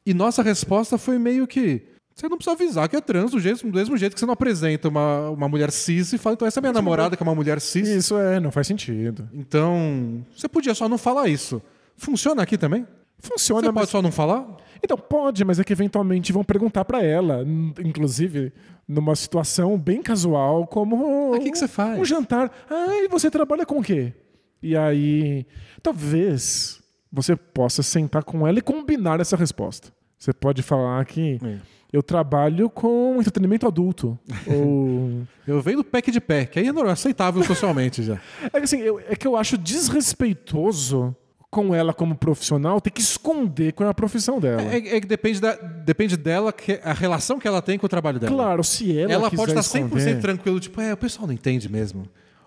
E nossa resposta foi meio que. Você não precisa avisar que é trans do, jeito, do mesmo jeito que você não apresenta uma, uma mulher cis e fala, então essa é minha namorada, que é uma mulher cis. Isso é, não faz sentido. Então, você podia só não falar isso. Funciona aqui também? Funciona, Você mas... pode só não falar? Então pode, mas é que eventualmente vão perguntar pra ela, inclusive numa situação bem casual, como Ah, o que que você faz? um jantar. Ah, e você trabalha com o quê? E aí, talvez você possa sentar com ela e combinar essa resposta. Você pode falar que É. eu trabalho com entretenimento adulto. ou Eu venho do pack de pé, que aí é normal, aceitável socialmente já. É que, assim, eu- é que eu acho desrespeitoso com ela como profissional ter que esconder qual é a profissão dela. É, é que depende, da, depende dela, que, a relação que ela tem com o trabalho dela. Claro, se ela, Ela, pode estar 100% esconder- tranquilo, tipo, é, o pessoal não entende mesmo.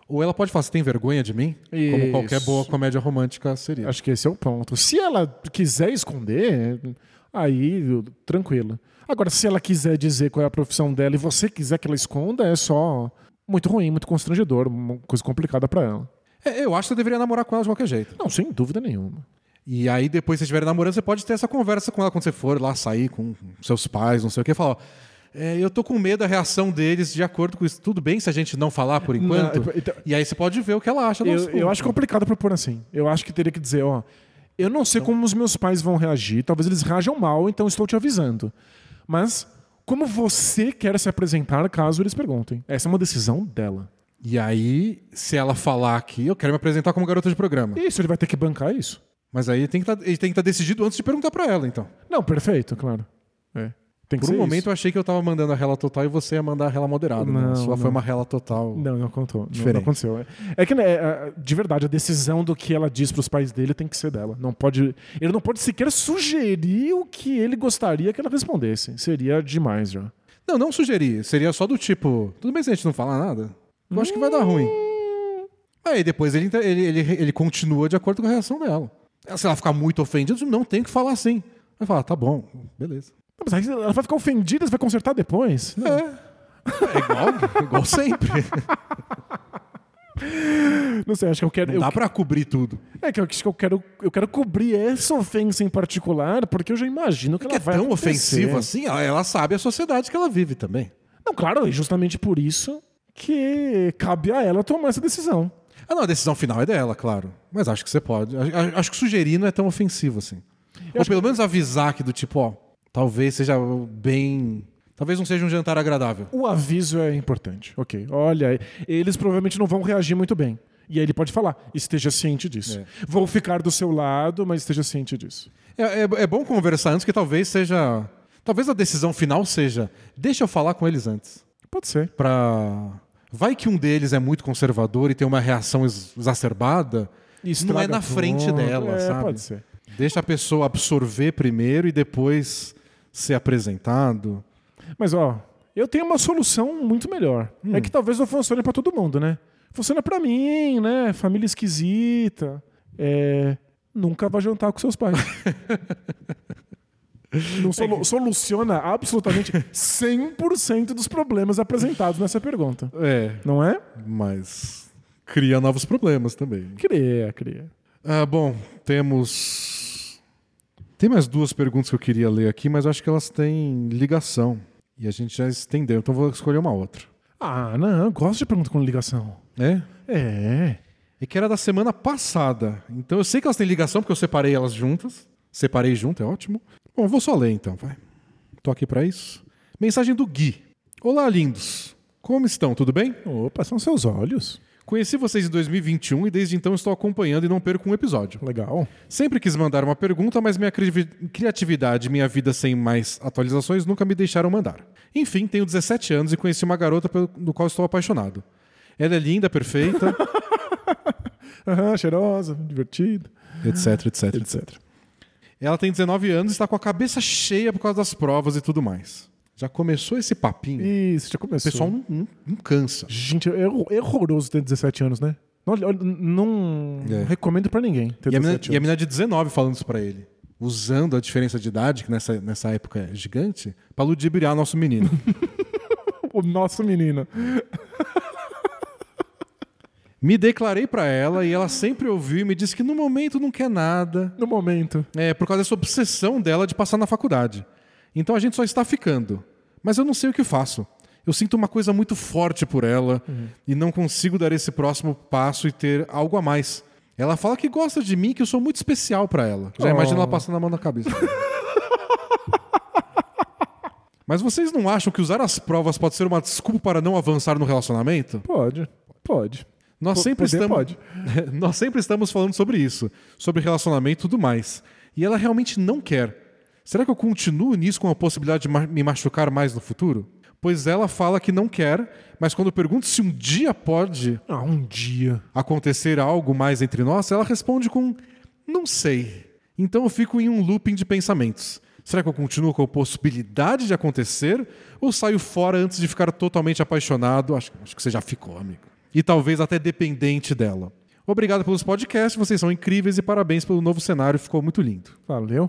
Ou ela pode falar, você tem vergonha de mim? Como Isso. qualquer boa comédia romântica seria. Acho que esse é o ponto. Se ela quiser esconder, aí tranquilo. Agora, se ela quiser dizer qual é a profissão dela e você quiser que ela esconda, é só muito ruim, muito constrangedor, uma coisa complicada pra ela. É, eu acho que você deveria namorar com ela de qualquer jeito. Não, sem dúvida nenhuma. E aí, depois, se você estiver namorando, você pode ter essa conversa com ela quando você for lá sair com seus pais, não sei o que, e falar, é, eu tô com medo da reação deles de acordo com isso. Tudo bem se a gente não falar por enquanto? Não, então- e aí você pode ver o que ela acha Eu, eu acho complicado propor assim. Eu acho que teria que dizer, ó, eu não sei como os meus pais vão reagir, talvez eles reajam mal, então estou te avisando. Mas como você quer se apresentar caso eles perguntem? Essa é uma decisão dela. E aí, se ela falar que eu quero me apresentar como garota de programa. Isso, ele vai ter que bancar isso. Mas aí tem que tá, ele tem que estar decidido antes de perguntar pra ela, então. Não, perfeito, claro. É. Tem que Por um ser momento isso. eu achei que eu tava mandando a rela total e você ia mandar a rela moderada. né? Não, A sua não. foi uma rela total. Não, não contou. Não, Diferente. não aconteceu. É que, né, é, de verdade, a decisão do que ela diz pros pais dele tem que ser dela. Não pode, ele não pode sequer sugerir o que ele gostaria que ela respondesse. Seria demais já. Não, não sugeri. Seria só do tipo, tudo bem se a gente não falar nada? Eu acho que vai dar ruim. Aí depois ele, ele, ele, ele continua de acordo com a reação dela. Se ela ficar muito ofendida, não tem que falar assim. Vai falar, tá bom, beleza. Não, Mas aí ela vai ficar ofendida, você vai consertar depois? Não. É. É igual, igual sempre. Não sei, acho que eu quero. Não eu- dá pra cobrir tudo. é que eu acho que eu quero, eu quero cobrir essa ofensa em particular, porque eu já imagino que Que ela é vai tão acontecer. ofensivo assim, ela, sabe a sociedade que ela vive também. Não, claro, e justamente por isso que cabe a ela tomar essa decisão. Ah, não, a decisão final é dela, claro. Mas acho que você pode. Acho, que sugerir não é tão ofensivo assim. Ou acho pelo menos avisar que do tipo, ó, talvez seja bem. Talvez não seja um jantar agradável. O aviso é importante. Ok. Olha, eles provavelmente não vão reagir muito bem. E aí ele pode falar: esteja ciente disso. É. Vou ficar do seu lado, mas esteja ciente disso. É, é, é bom conversar antes, que talvez seja. Talvez a decisão final seja. Deixa eu falar com eles antes. Pode ser. Pra. Vai que um deles é muito conservador e tem uma reação ex- exacerbada. E não é na frente dela, é, sabe? Pode ser. Deixa a pessoa absorver primeiro e depois ser apresentado. Mas, ó, eu tenho uma solução muito melhor. Hum. É que talvez não funcione pra todo mundo, né? Funciona pra mim, né? Família esquisita. É. Nunca vai jantar com seus pais. Não solu- soluciona absolutamente 100% dos problemas apresentados nessa pergunta. É, Não é? mas cria novos problemas também. Cria, cria. Ah, bom, temos. Tem mais duas perguntas que eu queria ler aqui, mas eu acho que elas têm ligação. E a gente já estendeu, então vou escolher uma outra. Ah, não, eu gosto de pergunta com ligação. É? É. É que era da semana passada. Então eu sei que elas têm ligação porque eu separei elas juntas. Separei junto, é ótimo. Bom, eu vou só ler então, vai. Tô aqui pra isso. Mensagem do Gui. Olá, lindos. Como estão? Tudo bem? Opa, são seus olhos. Conheci vocês em 2021 e desde então estou acompanhando e não perco um episódio. Legal. Sempre quis mandar uma pergunta, mas minha cri- criatividade e minha vida sem mais atualizações nunca me deixaram mandar. Enfim, tenho 17 anos e conheci uma garota pelo do qual estou apaixonado. Ela é linda, perfeita, Aham, cheirosa, divertida, etc, etc, etc. etc. Ela tem 19 anos e está com a cabeça cheia por causa das provas e tudo mais. Já começou esse papinho. Isso, já O começou. pessoal não, não- não cansa. Gente, é é horroroso ter 17 anos, né? Não, não É. recomendo pra ninguém ter E a, 17 menina, anos. e a menina de 19 falando isso pra ele. Usando a diferença de idade, que nessa, nessa época é gigante, pra ludibriar nosso menino. O nosso menino. me declarei pra ela e ela sempre ouviu e me disse que no momento não quer nada. No momento. É por causa dessa obsessão dela de passar na faculdade. Então a gente só está ficando. Mas eu não sei o que faço. Eu sinto uma coisa muito forte por ela e não consigo dar esse próximo passo e ter algo a mais. Ela fala que gosta de mim, que eu sou muito especial pra ela. Já Oh. imagina ela passando a mão na cabeça. Mas vocês não acham que usar as provas pode ser uma desculpa para não avançar no relacionamento? Pode. Pode. Nós Po- sempre estamos pode. Nós sempre estamos falando sobre isso, sobre relacionamento e tudo mais. E ela realmente não quer. Será que eu continuo nisso com a possibilidade de ma- me machucar mais no futuro? Pois ela fala que não quer, mas quando eu pergunto se um dia pode Ah, um dia. acontecer algo mais entre nós, ela responde com não sei. Então eu fico em um looping de pensamentos. Será que eu continuo com a possibilidade de acontecer ou saio fora antes de ficar totalmente apaixonado? Acho, acho que você já ficou, amigo. E talvez até dependente dela. Obrigado pelos podcasts, vocês são incríveis e parabéns pelo novo cenário, ficou muito lindo. Valeu.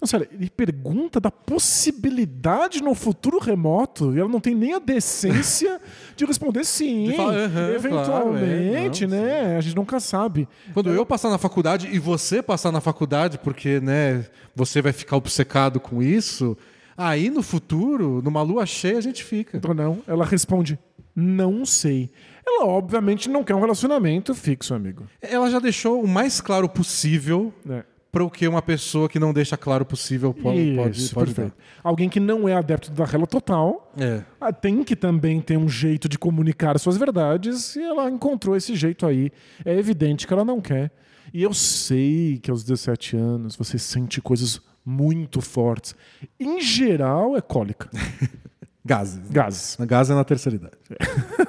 Não, sério, ele pergunta da possibilidade no futuro remoto e ela não tem nem a decência de responder sim. De falar, "Aham, Eventualmente, claro, é, não, né? A gente nunca sabe. Quando eu passar na faculdade e você passar na faculdade, porque né, você vai ficar obcecado com isso, aí no futuro, numa lua cheia, a gente fica. Então, não. Ela responde: não sei. Ela, obviamente, não quer um relacionamento fixo, amigo. Ela já deixou o mais claro possível né? Para o que uma pessoa que não deixa claro possível pode, pode, Isso, pode perfeito. Alguém que não é adepto da rela total. É. ah, tem que também ter um jeito de comunicar suas verdades e ela encontrou esse jeito aí. É evidente que ela não quer. E eu sei que aos 17 anos você sente coisas muito fortes. Em geral, é cólica. Gases. Gases. Gás é na terceira idade.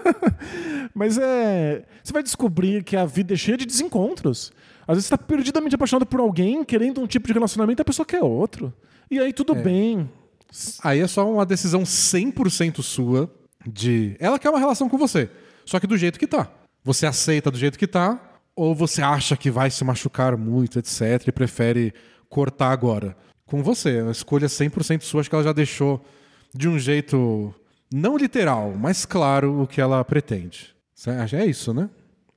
Mas é. Você vai descobrir que a vida é cheia de desencontros. Às vezes você tá perdidamente apaixonado por alguém, querendo um tipo de relacionamento, e a pessoa quer outro. E aí tudo bem. Aí é só uma decisão 100% sua de. Ela quer uma relação com você, só que do jeito que tá. Você aceita do jeito que tá, ou você acha que vai se machucar muito, etc., e prefere cortar agora. Com você, a escolha 100% sua, acho que ela já deixou de um jeito não literal, mas claro o que ela pretende. Cê- É isso, né?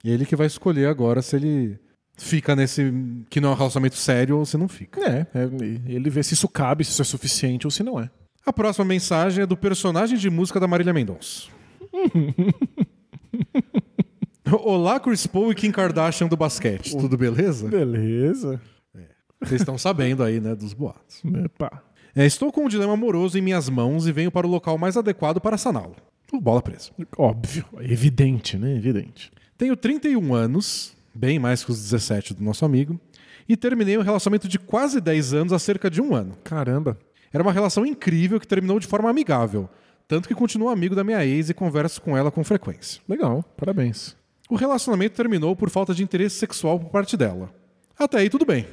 Ele que vai escolher agora se ele fica nesse. que não é um relacionamento sério ou se não fica. É, é, ele vê se isso cabe, se isso é suficiente ou se não é. A próxima mensagem é do personagem de música da Marília Mendonça. Olá, Chris Paul e Kim Kardashian do basquete. Tudo beleza? Beleza. Vocês estão sabendo aí, né, dos boatos. Epa. É, estou com um dilema amoroso em minhas mãos e venho para o local mais adequado para saná-lo. Bola presa. Óbvio. Evidente, né? Evidente. Tenho 31 anos, bem mais que os 17 do nosso amigo, e terminei um relacionamento de quase 10 anos há cerca de um ano. Caramba. Era uma relação incrível que terminou de forma amigável, tanto que continuo amigo da minha ex e converso com ela com frequência. Legal. Parabéns. O relacionamento terminou por falta de interesse sexual por parte dela. Até aí tudo bem.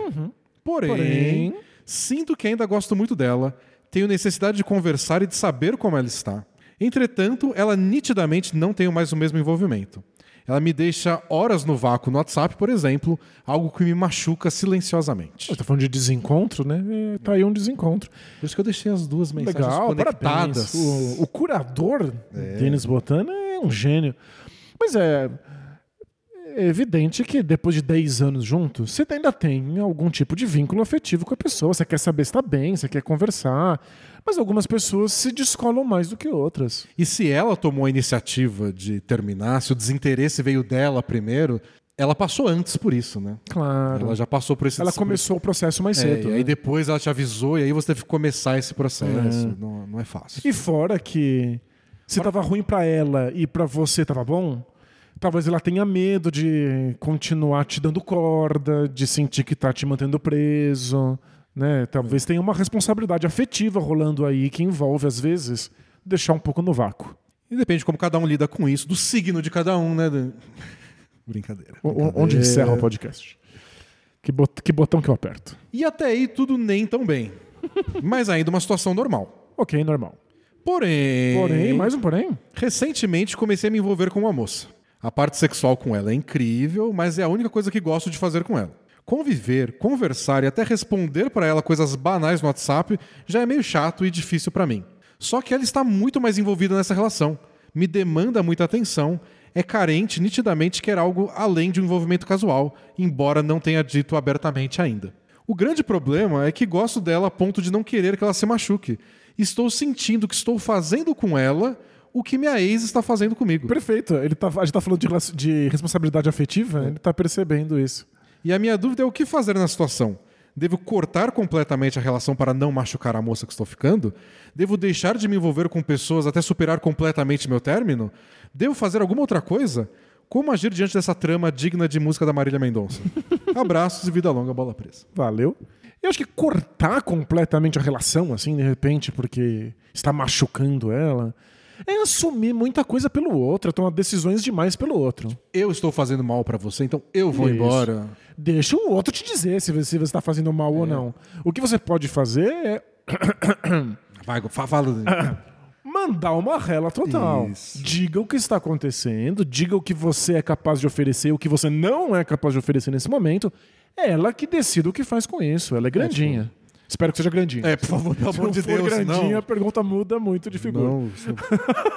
Porém, Porém- sinto que ainda gosto muito dela, tenho necessidade de conversar e de saber como ela está. Entretanto, ela nitidamente não tem mais o mesmo envolvimento. Ela me deixa horas no vácuo no WhatsApp, por exemplo, algo que me machuca silenciosamente. Você tá falando de desencontro, né? É, Tá aí um desencontro. Por isso que eu deixei as duas mensagens Legal, conectadas. O, o curador, Denis Botana, é um gênio. Mas é, é evidente que depois de 10 anos juntos, você ainda tem algum tipo de vínculo afetivo com a pessoa. Você quer saber se está bem, você quer conversar. Mas algumas pessoas se descolam mais do que outras. E se ela tomou a iniciativa de terminar, se o desinteresse veio dela primeiro, ela passou antes por isso, né? Claro. Ela já passou por esse Ela começou o processo mais É, cedo. e aí né? depois ela te avisou e aí você teve que começar esse processo. Não, não é fácil. E fora que se tava ruim pra ela e pra você tava bom, talvez ela tenha medo de continuar te dando corda, de sentir que tá te mantendo preso, né? Talvez tenha uma responsabilidade afetiva rolando aí que envolve às vezes deixar um pouco no vácuo. E depende de como cada um lida com isso, do signo de cada um, né? Brincadeira. O- brincadeira. Onde encerra o podcast? Que, bot- que botão que eu aperto? E até aí tudo nem tão bem. Mas ainda uma situação normal. Ok, normal. Porém. Porém, mais um porém? Recentemente comecei a me envolver com uma moça. A parte sexual com ela é incrível, mas é a única coisa que gosto de fazer com ela. Conviver, conversar e até responder para ela coisas banais no WhatsApp já é meio chato e difícil para mim. Só que ela está muito mais envolvida nessa relação, me demanda muita atenção, é carente, nitidamente quer algo além de um envolvimento casual, embora não tenha dito abertamente ainda. O grande problema é que gosto dela a ponto de não querer que ela se machuque. Estou sentindo que estou fazendo com ela o que minha ex está fazendo comigo. Perfeito. Ele tá, a gente tá falando de, de responsabilidade afetiva, ele tá percebendo isso. E a minha dúvida é o que fazer na situação. Devo cortar completamente a relação para não machucar a moça que estou ficando? Devo deixar de me envolver com pessoas até superar completamente meu término? Devo fazer alguma outra coisa? Como agir diante dessa trama digna de música da Marília Mendonça? Abraços e vida longa, bola presa. Valeu. Eu acho que cortar completamente a relação, assim, de repente, porque está machucando ela, é assumir muita coisa pelo outro, é tomar decisões demais pelo outro. Eu estou fazendo mal para você, então eu vou Isso. embora. Deixa o outro te dizer se você está fazendo mal ou não. O que você pode fazer é Vai, fa- fala. mandar uma rela total. Isso. Diga o que está acontecendo, diga o que você é capaz de oferecer, o que você não é capaz de oferecer nesse momento. É ela que decide o que faz com isso. Ela é grandinha. Espero que seja grandinha. É, por favor, pelo Se amor de for Deus, grandinha, não. a pergunta muda muito de figura. Não, isso-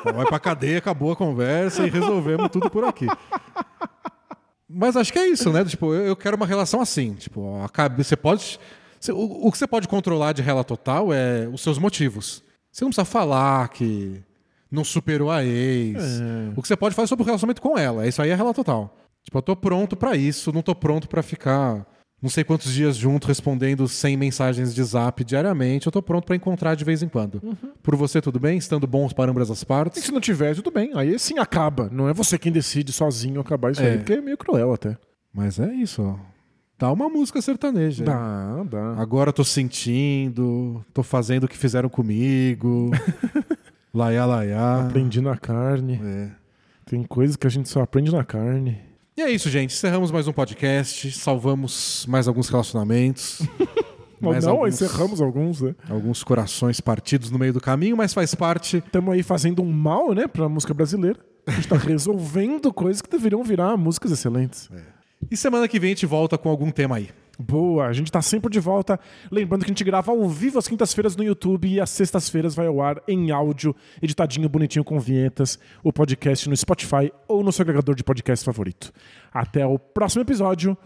vai pra cadeia, acabou a conversa e resolvemos tudo por aqui. Mas acho que é isso, né? Tipo, eu quero uma relação assim. Tipo, a cabe- você pode. O que você pode controlar de rela total é os seus motivos. Você não precisa falar que não superou a ex. O que você pode fazer sobre o relacionamento com ela. Isso aí é rela total. Tipo, eu tô pronto pra isso, não tô pronto pra ficar não sei quantos dias junto respondendo 100 mensagens de zap diariamente. Eu tô pronto pra encontrar de vez em quando. Por você, tudo bem? Estando bons para ambas as E partes? se não tiver, tudo bem. Aí sim acaba. Não é você quem decide sozinho acabar isso É. aí, porque é meio cruel até. Mas é isso. Dá uma música sertaneja. Dá, dá. Agora tô sentindo, tô fazendo o que fizeram comigo. laiá, laiá. Aprendi na carne. É. Tem coisas que a gente só aprende na carne. E é isso, gente. Encerramos mais um podcast. Salvamos mais alguns relacionamentos. Ou mais não, alguns, encerramos alguns, né? alguns corações partidos no meio do caminho, mas faz parte. Estamos aí fazendo um mal, né, pra música brasileira. A gente tá resolvendo coisas que deveriam virar músicas excelentes. E semana que vem a gente volta com algum tema aí. Boa, a gente tá sempre de volta. Lembrando que a gente grava ao vivo às quintas-feiras no YouTube e às sextas-feiras vai ao ar em áudio, editadinho, bonitinho com vinhetas, o podcast no Spotify ou no seu agregador de podcast favorito. Até o próximo episódio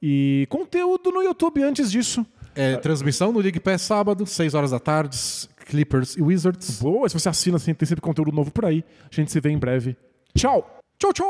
e conteúdo no YouTube antes disso. É, transmissão no League Pass sábado, 6 horas da tarde, Clippers e Wizards. Boa, se você assina, assim, tem sempre conteúdo novo por aí. A gente se vê em breve. Tchau! Tchau, tchau!